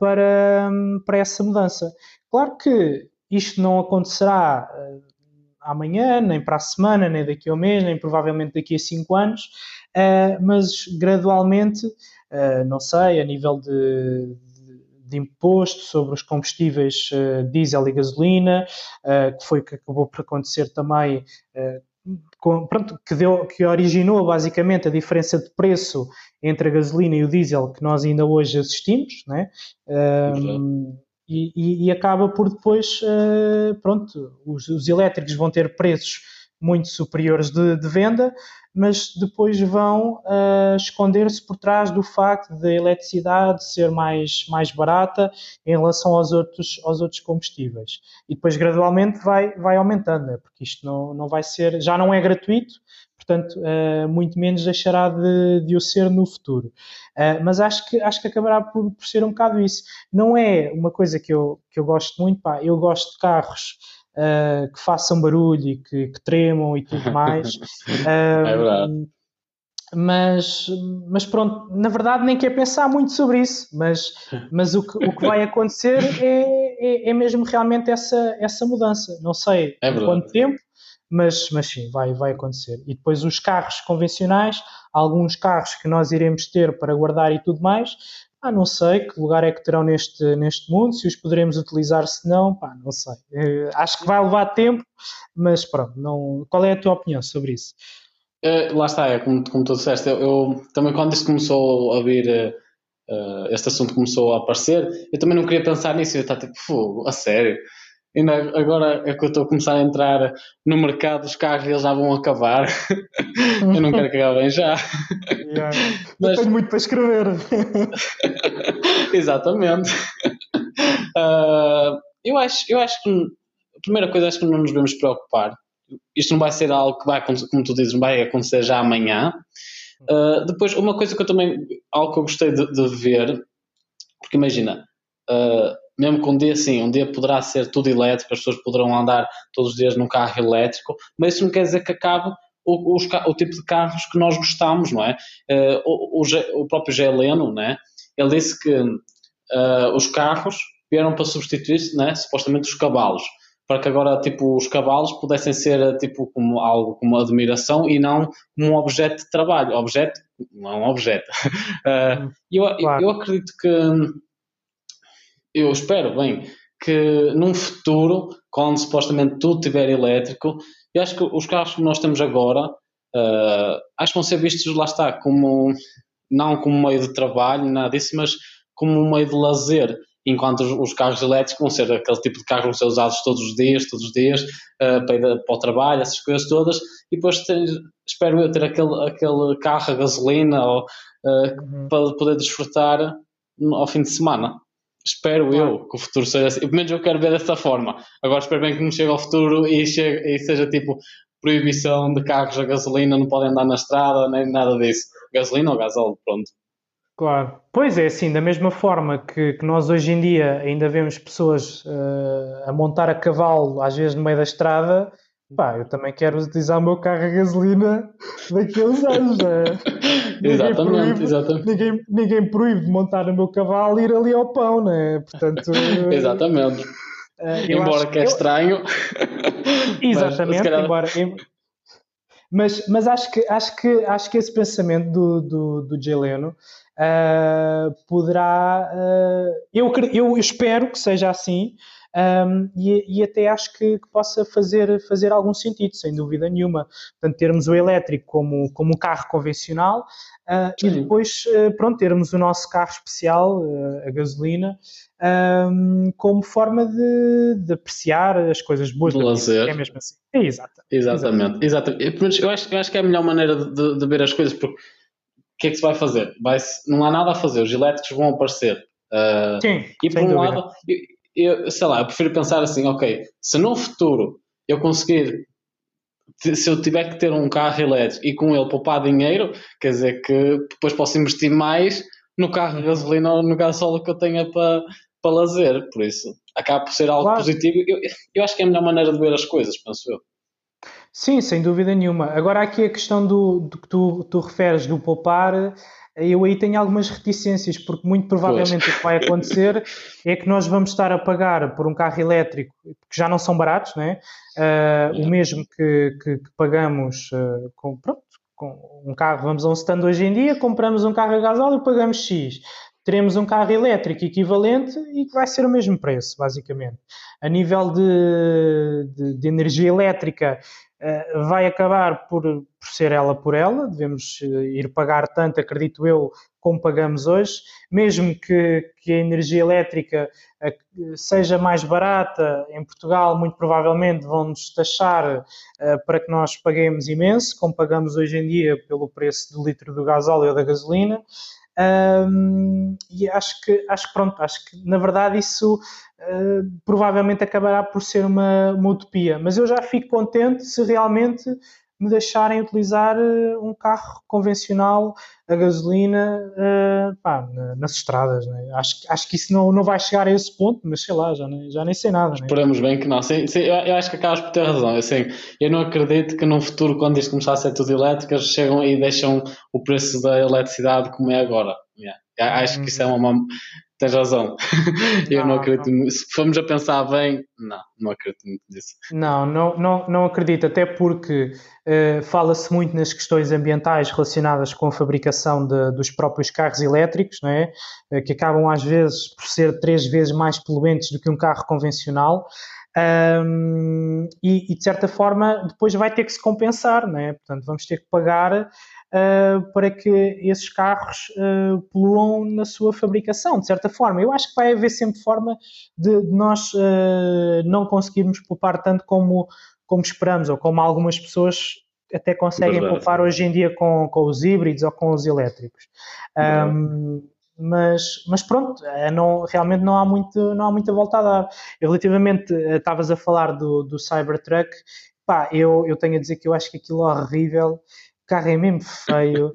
Speaker 1: para, para essa mudança. Claro que isto não acontecerá amanhã, nem para a semana, nem daqui a um mês, nem provavelmente daqui a cinco anos, mas gradualmente, não sei, a nível de, de imposto sobre os combustíveis uh, diesel e gasolina, uh, que foi que acabou por acontecer também uh, com, pronto, que, deu, que originou basicamente a diferença de preço entre a gasolina e o diesel que nós ainda hoje assistimos, né? Um, e, e, e, acaba por depois, pronto, os, os, elétricos vão ter preços muito superiores de, de venda, mas depois vão uh, esconder-se por trás do facto da eletricidade ser mais, mais barata em relação aos outros, aos outros combustíveis. E depois gradualmente vai, vai aumentando, né? porque isto não, não vai ser, já não é gratuito, portanto, uh, muito menos deixará de, de o ser no futuro. Uh, mas acho que, acho que acabará por, por, ser um bocado isso. Não é uma coisa que eu, que eu gosto muito, pá, eu gosto de carros uh, que façam barulho e que, que tremam e tudo mais. <laughs>
Speaker 2: é verdade.
Speaker 1: Mas, mas pronto, na verdade nem quer pensar muito sobre isso, mas, mas o, que, o que vai acontecer é, é, é mesmo realmente essa, essa mudança. Não sei
Speaker 2: é
Speaker 1: quanto tempo, mas, mas sim, vai, vai acontecer. E depois os carros convencionais, alguns carros que nós iremos ter para guardar e tudo mais, ah, não sei que lugar é que terão neste, neste mundo, se os poderemos utilizar, se não, pá, não sei. Uh, acho que vai levar tempo, mas pronto, não... qual é a tua opinião sobre isso?
Speaker 2: Uh, lá está, é como, como tu disseste, eu, eu, também quando isto começou a vir, uh, este assunto começou a aparecer, eu também não queria pensar nisso, eu estava tipo, fogo, a sério, Ainda agora é que eu estou a começar a entrar no mercado dos carros e eles já vão acabar. <laughs> eu não quero que acabem já.
Speaker 1: Yeah. <laughs> Mas... tenho muito para escrever. <laughs>
Speaker 2: Exatamente. Uh, eu, acho, eu acho que a primeira coisa acho que não nos devemos preocupar. Isto não vai ser algo que vai acontecer, como tu dizes, não vai acontecer já amanhã. Uh, depois, uma coisa que eu também, algo que eu gostei de, de ver, porque imagina, uh, mesmo que um dia sim, um dia poderá ser tudo elétrico, as pessoas poderão andar todos os dias num carro elétrico, mas isso não quer dizer que acabe o, o, o tipo de carros que nós gostamos, não é? Uh, o, o, o, próprio Geleno, né? ele disse que uh, os carros vieram para substituir, né, supostamente, os cavalos, para que agora tipo, os cavalos pudessem ser tipo, como algo como admiração e não um objeto de trabalho. Objeto, não é um objeto. <laughs> Uh, eu, claro. eu acredito que eu espero bem que num futuro, quando supostamente tudo estiver elétrico, eu acho que os carros que nós temos agora, uh, acho que vão ser vistos, lá está, como não como meio de trabalho, nada disso, mas como um meio de lazer. Enquanto os, os carros elétricos vão ser aquele tipo de carros que vão ser usados todos os dias, todos os dias, uh, para ir para o trabalho, essas coisas todas, e depois ter, espero eu ter aquele, aquele carro a gasolina ou, uh, uhum. para poder desfrutar ao fim de semana. Espero claro. eu que o futuro seja assim. Pelo menos eu quero ver dessa forma. Agora espero bem que não chegue ao futuro e, chegue, e seja tipo proibição de carros a gasolina, não podem andar na estrada, nem nada disso. Gasolina ou gasóleo, pronto.
Speaker 1: Claro. Pois é, assim, da mesma forma que, que nós hoje em dia ainda vemos pessoas uh, a montar a cavalo, às vezes no meio da estrada, Pá, eu também quero utilizar o meu carro a gasolina <laughs> uns anos. É? <laughs>
Speaker 2: exatamente, proíbe, exatamente.
Speaker 1: Ninguém, ninguém proíbe de montar o meu cavalo e ir ali ao pão, né? Portanto, <laughs>
Speaker 2: exatamente. Uh, embora que é eu... estranho. <laughs>
Speaker 1: Exatamente, mas, calhar... embora. Mas, mas acho, que, acho, que, acho que esse pensamento do, do, do Geleno uh, poderá. Uh, eu, eu espero que seja assim, um, e, e, até acho que, que, possa fazer, fazer algum sentido, sem dúvida nenhuma. Portanto, termos o elétrico como, como um carro convencional uh, e depois, uh, pronto, termos o nosso carro especial, uh, a gasolina, um, como forma de, de, apreciar as coisas boas.
Speaker 2: Do lazer.
Speaker 1: É mesmo assim. É, exato,
Speaker 2: exatamente. exatamente. Eu, acho, eu acho que é a melhor maneira de, de ver as coisas, porque o que é que se vai fazer? Vai não há nada a fazer, os elétricos vão aparecer.
Speaker 1: Uh, Sim,
Speaker 2: e por um dúvida. lado, eu, sei lá, eu prefiro pensar assim, ok, se no futuro eu conseguir, se eu tiver que ter um carro elétrico e com ele poupar dinheiro, quer dizer que depois posso investir mais no carro de gasolina ou no gasóleo que eu tenha para, para lazer, por isso acaba por ser algo claro. positivo. Eu, eu acho que é a melhor maneira de ver as coisas, penso eu.
Speaker 1: Sim, sem dúvida nenhuma. Agora, aqui a questão do, do que tu, tu referes do poupar, eu aí tenho algumas reticências, porque muito provavelmente pois. o que vai acontecer <laughs> é que nós vamos estar a pagar por um carro elétrico, que já não são baratos, né? Uh, o mesmo que, que, que pagamos uh, com, pronto, com um carro, vamos a um stand hoje em dia, compramos um carro a gasóleo e pagamos X. teremos um carro elétrico equivalente e que vai ser o mesmo preço, basicamente. A nível de, de, de energia elétrica, vai acabar por, por ser ela por ela, devemos ir pagar tanto, acredito eu, como pagamos hoje, mesmo que, que a energia elétrica eh, seja mais barata em Portugal, muito provavelmente vão-nos taxar uh, para que nós paguemos imenso, como pagamos hoje em dia pelo preço do litro do gasóleo ou da gasolina. Um, e acho que, acho pronto, acho que na verdade isso uh, provavelmente acabará por ser uma, uma utopia, mas eu já fico contente se realmente me deixarem utilizar uh, um carro convencional a gasolina uh, pá, nas estradas. Né? Acho, acho que isso não, não vai chegar a esse ponto, mas sei lá, já, nem, já nem sei nada. Né?
Speaker 2: Esperamos bem que não. Sim, sim, eu, acho que acabas por ter razão. Assim, eu não acredito que no futuro, quando isto começar a ser tudo elétrico, eles chegam e deixam o preço da eletricidade como é agora. Yeah. Acho que isso é uma, tens razão. <laughs> eu não, não acredito. Não. Se formos a pensar bem, não, não acredito muito nisso.
Speaker 1: Não, não, não, não acredito, até porque uh, fala-se muito nas questões ambientais relacionadas com a fabricação de, dos próprios carros elétricos, não é? Uh, que acabam às vezes por ser três vezes mais poluentes do que um carro convencional. Um, e, e, de certa forma depois vai ter que se compensar, não é? Portanto, vamos ter que pagar uh, para que esses carros uh, poluam na sua fabricação, de certa forma. Eu acho que vai haver sempre forma de, de nós uh, não conseguirmos poupar tanto como, como esperamos, ou como algumas pessoas até conseguem Verdade. poupar hoje em dia com, com os híbridos ou com os elétricos. Um, mas, mas pronto, não, realmente não há, muito, não há muita volta a dar. Eu, relativamente, estavas a falar do, do Cybertruck, pá, eu, eu tenho a dizer que eu acho que aquilo é horrível carro é mesmo feio.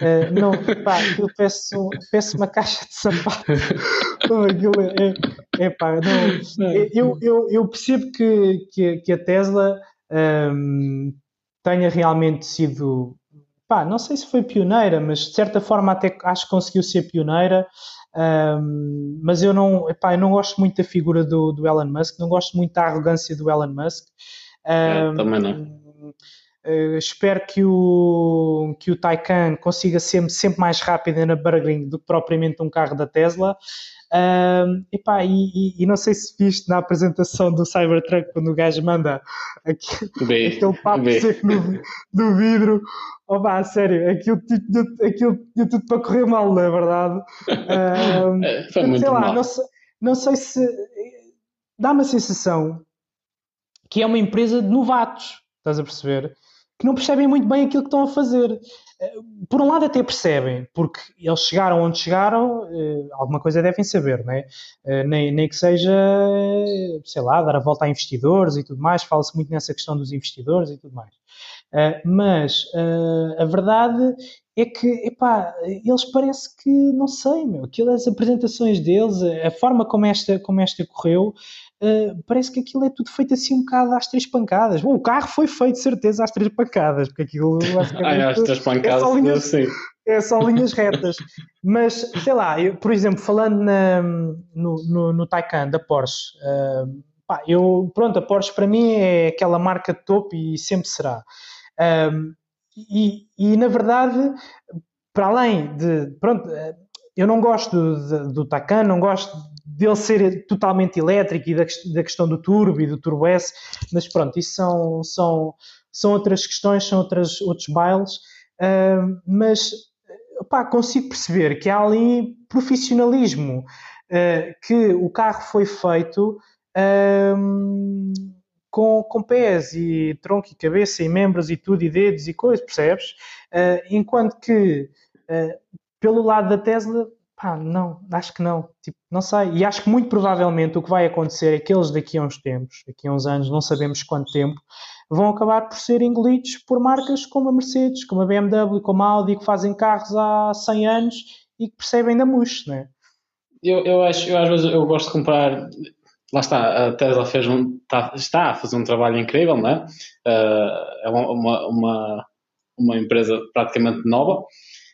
Speaker 1: Uh, <laughs> não, pá, eu peço, peço uma caixa de sapato. <laughs> é, é, pá, não, eu, eu, eu percebo que, que, que a Tesla um, tenha realmente sido, pá, não sei se foi pioneira, mas de certa forma até acho que conseguiu ser pioneira. Um, mas eu não, epá, eu não gosto muito da figura do, do Elon Musk, não gosto muito da arrogância do Elon Musk.
Speaker 2: Um, é, também não
Speaker 1: Uh, espero que o, que o Taycan consiga ser sempre mais rápido na Nürburgring do que propriamente um carro da Tesla. Uh, epá, e, e, e, não sei se viste na apresentação do Cybertruck quando o gajo manda aquele, <laughs> aquele papo bem. seco no, no vidro. Oh, pá, sério, aquilo, aquilo tinha tudo para correr mal, não é verdade?
Speaker 2: Uh, <laughs> Foi muito sei lá,
Speaker 1: mal. Não sei, não sei se dá uma sensação que é uma empresa de novatos, estás a perceber? Que não percebem muito bem aquilo que estão a fazer. Eh, por um lado, até percebem, porque eles chegaram onde chegaram, eh, alguma coisa devem saber, né? nem, nem que seja, sei lá, dar a volta a investidores e tudo mais, fala-se muito nessa questão dos investidores e tudo mais. Mas a verdade é que, epá, eles parece que, não sei, meu, aquilo, as apresentações deles, a forma como esta, como esta correu, uh, parece que aquilo é tudo feito assim um bocado às três pancadas. Bom, o carro foi feito, certeza, às três pancadas, porque aquilo
Speaker 2: basicamente às três pancadas, é só linhas,
Speaker 1: é só linhas retas. Mas, sei lá, eu, por exemplo, falando na, no, no, no Taycan da Porsche, uh, pá, eu, pronto, a Porsche para mim é aquela marca de topo e sempre será. Um, e, e, na verdade, para além de. Pronto, eu não gosto do, do Tacan, não gosto dele ser totalmente elétrico e da, da, questão do turbo e do turbo S, mas pronto, isso são, são, são outras questões, são outras, outros bailes, uh, mas opá, consigo perceber que há ali profissionalismo, uh, que o carro foi feito. Uh, com, com pés e tronco e cabeça e membros e tudo e dedos e coisas, percebes? Uh, enquanto que uh, pelo lado da Tesla, pá, não, acho que não, tipo, não sei. E acho que muito provavelmente o que vai acontecer é que eles daqui a uns tempos, daqui a uns anos, não sabemos quanto tempo, vão acabar por ser engolidos por marcas como a Mercedes, como a BMW, como a Audi, que fazem carros há 100 anos e que percebem da mousse, não é?
Speaker 2: Eu, eu acho, eu às vezes eu gosto de comprar lá está, a Tesla fez um, está, está a fazer um trabalho incrível, não é? Uh, é uma, uma, uma empresa praticamente nova,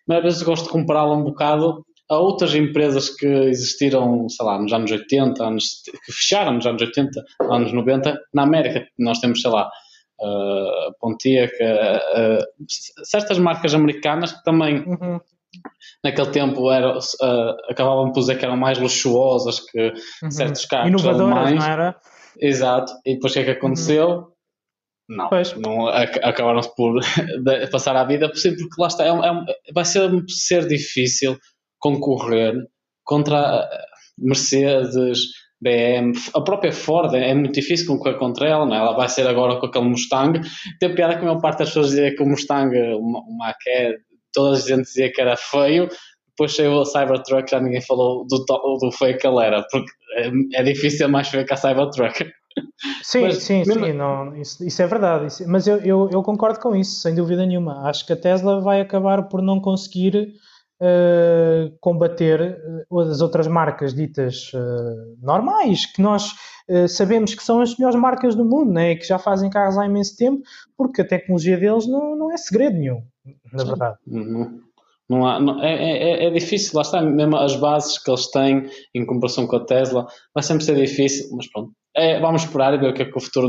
Speaker 2: mas às vezes gosto de compará-la um bocado a outras empresas que existiram, sei lá, nos anos 80, anos, que fecharam nos anos 80, anos 90, na América. Nós temos, sei lá, uh, Pontiac, uh, uh, certas marcas americanas que também uhum. naquele tempo era, acabavam por dizer que eram mais luxuosas que uhum. certos carros
Speaker 1: Inovadoras, alemães. não era?
Speaker 2: Exato. E depois o que é que aconteceu? Uhum. Não, pois. não acabaram-se por <laughs> passar a vida porque lá está, é, é, vai ser, ser difícil concorrer contra Mercedes, BM, a própria Ford é muito difícil concorrer contra ela, não é? ela vai ser agora com aquele Mustang. Tem piada que a maior parte das pessoas dizia que o Mustang, o Mach-E, toda a gente dizia que era feio, depois saiu a Cybertruck, já ninguém falou do, do feio que ele era, porque é, é difícil mais feio que a Cybertruck.
Speaker 1: Sim, mas, sim, mesmo... sim, não, isso, isso, é verdade. Isso, mas eu, eu, eu, concordo com isso, sem dúvida nenhuma. Acho que a Tesla vai acabar por não conseguir uh, combater eh, as outras marcas ditas uh, normais, que nós uh, sabemos que são as melhores marcas do mundo, né? que já fazem carros há imenso tempo, porque a tecnologia deles não, não é segredo nenhum, na verdade.
Speaker 2: Uhum. Não há, não, é, é, é, difícil, lá está, mesmo as bases que eles têm em comparação com a Tesla, vai sempre ser difícil, mas pronto, é, vamos esperar e ver o que é que o futuro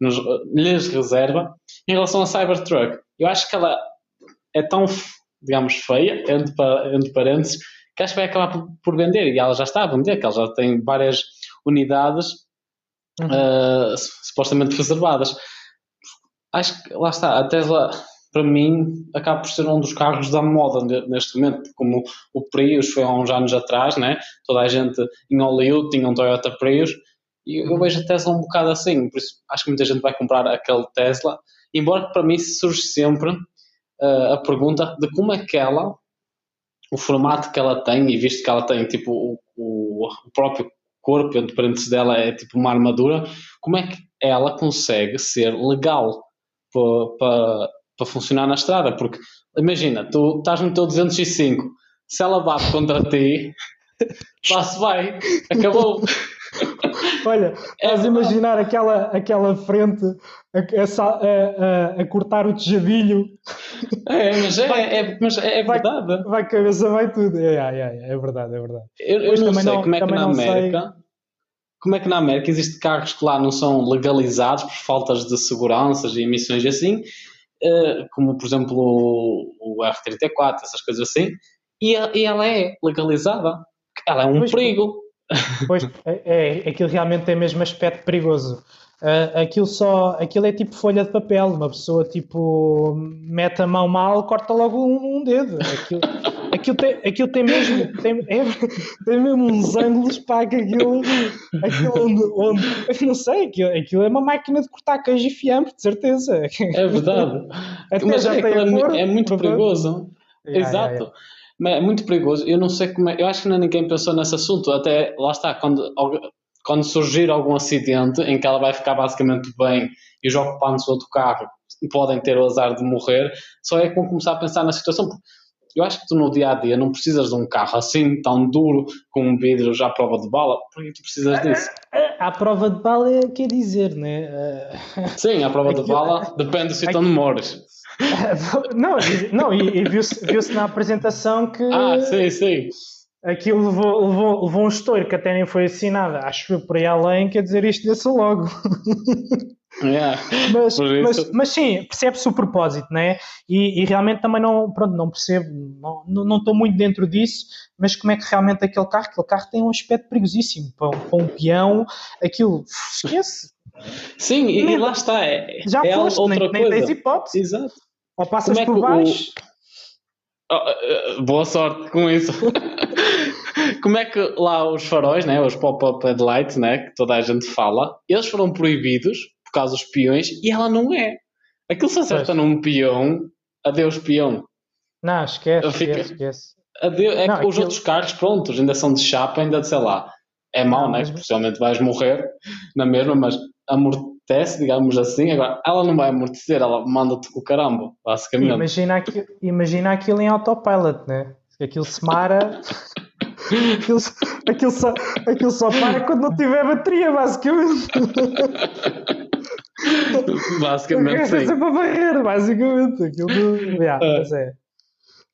Speaker 2: nos, lhes reserva. Em relação à Cybertruck, eu acho que ela é tão, digamos, feia, entre, entre parênteses, que acho que vai acabar por, por, vender, e ela já está a vender, que ela já tem várias unidades uhum. uh, supostamente reservadas. Acho que, lá está, a Tesla para mim, acaba por ser um dos carros da moda neste momento, como o Prius foi há uns anos atrás, né? toda a gente em Hollywood tinha um Toyota Prius, e eu vejo a Tesla um bocado assim, por isso acho que muita gente vai comprar aquele Tesla, embora para mim surge sempre a pergunta de como é que ela, o formato que ela tem, e visto que ela tem tipo o, o, o próprio corpo, entre parênteses dela é tipo uma armadura, como é que ela consegue ser legal para, para funcionar na estrada, porque imagina, tu estás no teu 205, se ela bate contra ti, <laughs> passo vai, acabou. <laughs>
Speaker 1: Olha, é estás a imaginar aquela, aquela frente a, a, a, a, cortar o tejadilho.
Speaker 2: É, mas é, vai, é, mas é, é verdade.
Speaker 1: Vai, vai cabeça, vai tudo. É, é, é, é verdade, é verdade.
Speaker 2: Eu, eu não sei não, como é que na América. Sei. Como é que na América existem carros que lá não são legalizados por faltas de seguranças e emissões assim, eh, como por exemplo o, o R34, essas coisas assim, e, e, ela é legalizada. Ela é um pois, perigo.
Speaker 1: Pois, é, é, aquilo realmente tem mesmo aspecto perigoso. Uh, aquilo só, aquilo é tipo folha de papel, uma pessoa tipo mete a mão mal, corta logo um, um dedo. Aquilo, aquilo, tem, aquilo tem mesmo tem, é, tem mesmo uns ângulos para que aquilo, aquilo onde, onde não sei, aquilo, aquilo é uma máquina de cortar queijo e fiambre, de certeza.
Speaker 2: É verdade. Até Mas já é, tem é, é muito perigoso. Yeah, Exato. Yeah, yeah. Mas é muito perigoso. Eu não sei como é. Eu acho que não ninguém pensou nesse assunto. Até lá está, quando quando surgir algum acidente em que ela vai ficar basicamente bem e os ocupantes do outro carro podem ter o azar de morrer, só é com começar a pensar na situação. Eu acho que tu no dia a dia não precisas de um carro assim tão duro com um vidro já à prova de bala, porque tu precisas disso.
Speaker 1: À prova de bala é quer dizer, né?
Speaker 2: Sim, à prova de bala depende do sítio onde mores. <laughs>
Speaker 1: Não, não e, e viu-se viu na apresentação que.
Speaker 2: Ah, sim, sim
Speaker 1: aquilo levou, levou, levou um estouro que até nem foi assinada, acho que por aí além, quer dizer, isto desse logo. <laughs>
Speaker 2: Yeah,
Speaker 1: mas, mas, mas, sim, percebe-se o propósito, né? E, e realmente também não, pronto, não percebo, não, não estou muito dentro disso, mas como é que realmente aquele carro, aquele carro tem um aspecto perigosíssimo para, para um peão, aquilo, esquece.
Speaker 2: Sim, e, nem, lá está, é,
Speaker 1: já
Speaker 2: é
Speaker 1: foste, outra
Speaker 2: nem,
Speaker 1: coisa. nem tens hipótese.
Speaker 2: Exato.
Speaker 1: Ou passas é por baixo. O
Speaker 2: Oh, boa sorte com isso. <laughs> Como é que lá os faróis, né, os pop-up headlights, né, que toda a gente fala, eles foram proibidos causa dos peões e ela não é. Aquilo se acerta pois. num peão, adeus peão.
Speaker 1: Não, esquece, Fica... esquece, esquece.
Speaker 2: Adeus, é não, que aquilo... os outros carros, prontos, ainda são de chapa, ainda de sei lá. É mau, não, né? Mas... Possivelmente vais morrer na mesma, mas amortece, digamos assim. Agora, ela não vai amortecer, ela manda-te com o caramba, basicamente.
Speaker 1: Imagina, aqui, imagina aquilo em autopilot, né? Aquilo se mara. <laughs> aquilo, aquilo, só, aquilo só para quando não tiver bateria, basicamente. <laughs> <laughs>
Speaker 2: basicamente, é sim. É
Speaker 1: sempre a barreira, basicamente. Aquilo, yeah, é. mas é.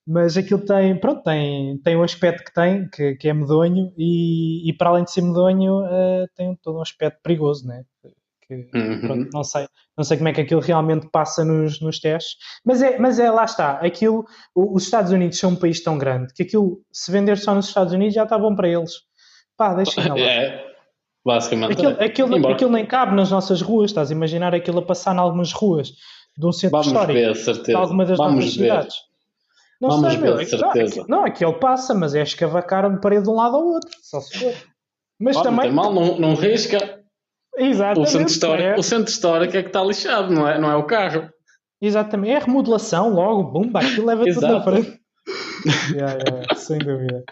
Speaker 1: Mas aquilo tem, pronto, tem, tem o aspecto que tem, que, que é medonho, e, e para além de ser medonho, uh, tem todo um aspecto perigoso, né? que uhum. pronto, não, sei, não sei como é que aquilo realmente passa nos, nos testes, mas é, mas é, lá está, aquilo, os Estados Unidos são um país tão grande que aquilo, se vender só nos Estados Unidos já está bom para eles. Pá, deixem lá. <laughs>
Speaker 2: É, basicamente.
Speaker 1: Aquilo, é. aquilo, aquilo, nem cabe nas nossas ruas, estás a imaginar aquilo a passar em algumas ruas de um centro
Speaker 2: Vamos
Speaker 1: histórico
Speaker 2: ver, certeza.
Speaker 1: de alguma das
Speaker 2: Vamos
Speaker 1: nossas
Speaker 2: ver.
Speaker 1: cidades. Não
Speaker 2: Vamos
Speaker 1: sei,
Speaker 2: ver,
Speaker 1: meu.
Speaker 2: certeza.
Speaker 1: Não, aquilo passa, mas é escavacar a parede de um lado ao outro, só se for. Mas
Speaker 2: não
Speaker 1: também.
Speaker 2: tem mal, não, não risca.
Speaker 1: Exatamente.
Speaker 2: O centro, histórico,
Speaker 1: é,
Speaker 2: o centro histórico é que está lixado, não é, não é o carro.
Speaker 1: exatamente. É a remodelação, logo, bumba, aquilo leva tudo na frente. <laughs> Yeah, yeah, sem dúvida.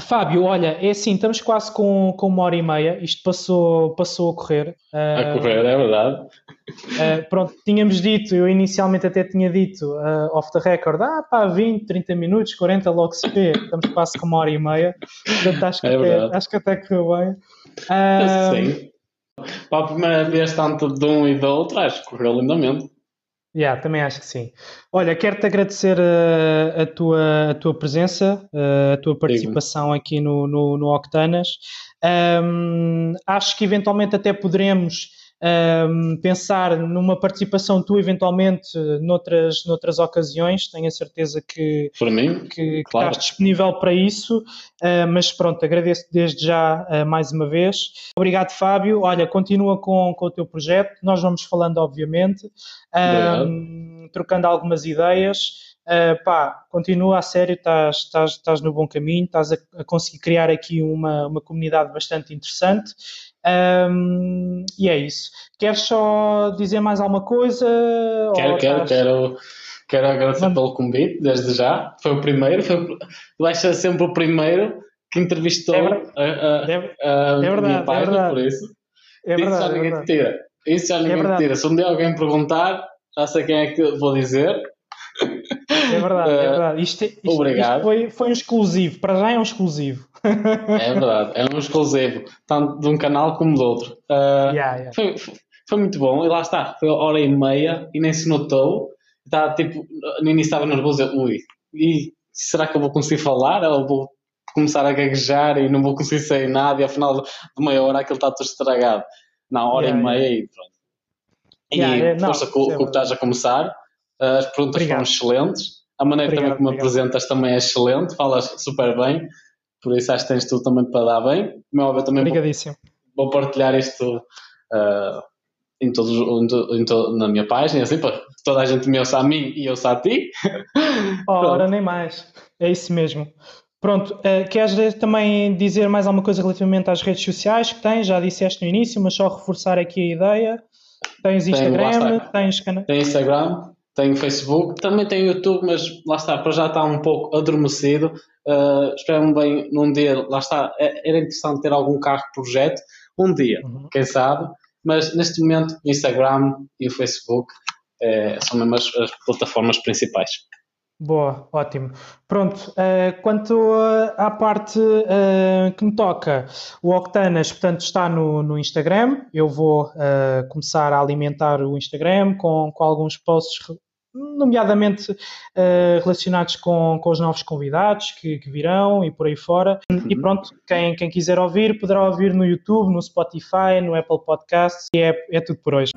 Speaker 1: Fábio, olha, é assim, estamos quase com, com uma hora e meia, isto passou, passou a correr.
Speaker 2: A
Speaker 1: Ah,
Speaker 2: correr, é verdade.
Speaker 1: Uh, pronto, tínhamos dito, eu inicialmente até tinha dito uh, off the record, ah pá, 20, 30 minutos, 40 logo se vê, estamos quase com uma hora e meia, portanto acho que,
Speaker 2: É
Speaker 1: até,
Speaker 2: verdade.
Speaker 1: acho que até correu bem. Uh,
Speaker 2: Sim. Para a primeira vez, tanto de um e do outro, acho que correu lindamente.
Speaker 1: Yeah, também acho que sim. Olha, quero-te agradecer uh, a, tua, a tua presença, uh, a tua participação aqui no, no, no Octanas. Um, acho que eventualmente até poderemos um, pensar numa participação tua eventualmente noutras, noutras ocasiões, tenho a certeza que,
Speaker 2: Para mim,
Speaker 1: que, que
Speaker 2: Claro.
Speaker 1: estás disponível para isso, uh, mas pronto, agradeço desde já uh, mais uma vez. Obrigado, Fábio. Olha, continua com, com o teu projeto, nós vamos falando, obviamente, um, trocando algumas ideias. Uh, pá, continua a sério, estás, estás, estás no bom caminho, estás a, a conseguir criar aqui uma, uma comunidade bastante interessante. Um, e é isso. Queres só dizer mais alguma coisa?
Speaker 2: quero, quero,
Speaker 1: estás-
Speaker 2: quero, quero agradecer pelo convite, desde já. Foi o primeiro, foi, o- vai ser sempre o primeiro que entrevistou
Speaker 1: É ver-
Speaker 2: a, a,
Speaker 1: É,
Speaker 2: a
Speaker 1: é verdade,
Speaker 2: minha
Speaker 1: é
Speaker 2: página,
Speaker 1: verdade.
Speaker 2: por isso.
Speaker 1: é
Speaker 2: isso já
Speaker 1: verdade, é
Speaker 2: ninguém te tira. Isso já ninguém
Speaker 1: verdade.
Speaker 2: tira. Se um dia alguém perguntar, já sei quem é que vou dizer.
Speaker 1: É verdade, é <laughs>
Speaker 2: Eh,
Speaker 1: verdade. Isto, isto-
Speaker 2: obrigado.
Speaker 1: isto foi, foi um exclusivo, para já é um exclusivo.
Speaker 2: É verdade, é um exclusivo, tanto de um canal como do outro. Ah,
Speaker 1: Yeah, yeah.
Speaker 2: Foi, foi muito bom, e lá está, foi hora e meia e nem se notou. Está, tipo, no início estava nervoso, eu, ui, e será que eu vou conseguir falar ou vou começar a gaguejar e não vou conseguir sair nada e ao final de meia hora aquilo está tudo estragado? Não, hora
Speaker 1: Yeah,
Speaker 2: e meia e pronto. E
Speaker 1: Yeah, yeah, não,
Speaker 2: força com,
Speaker 1: isso é
Speaker 2: o que estás a começar, as perguntas
Speaker 1: Obrigado.
Speaker 2: foram excelentes, a maneira
Speaker 1: Obrigado,
Speaker 2: também como apresentas também é excelente, falas super bem, por isso acho que tens tudo também para dar bem. Como é óbvio, também vou
Speaker 1: Obrigadíssimo.
Speaker 2: vou partilhar isto ah, em todos, em na minha página, assim, para que toda a gente me ouça a mim e ouça a ti. <laughs>
Speaker 1: Ora, nem mais. É isso mesmo. Pronto, eh, queres também dizer mais alguma coisa relativamente às redes sociais que tens? Já disseste no início, mas só reforçar aqui a ideia. Tens Instagram, tens cana...
Speaker 2: Tenho Instagram, tenho Facebook, também tenho YouTube, mas lá está, para já está um pouco adormecido. Uh, Espero-me bem num dia, lá está, é- era interessante ter algum carro projeto, um dia,
Speaker 1: Uhum.
Speaker 2: quem sabe, mas neste momento o Instagram e o Facebook eh, são mesmo as, as plataformas principais.
Speaker 1: Boa, ótimo. Pronto, eh, quanto à parte eh, que me toca, o Octanas, portanto, está no, no Instagram. Eu vou começar a alimentar o Instagram com, com alguns posts, nomeadamente eh, relacionados com, com os novos convidados que, que virão e por aí fora. E pronto, quem, quem quiser ouvir, poderá ouvir no YouTube, no Spotify, no Apple Podcasts. E é, é tudo por hoje.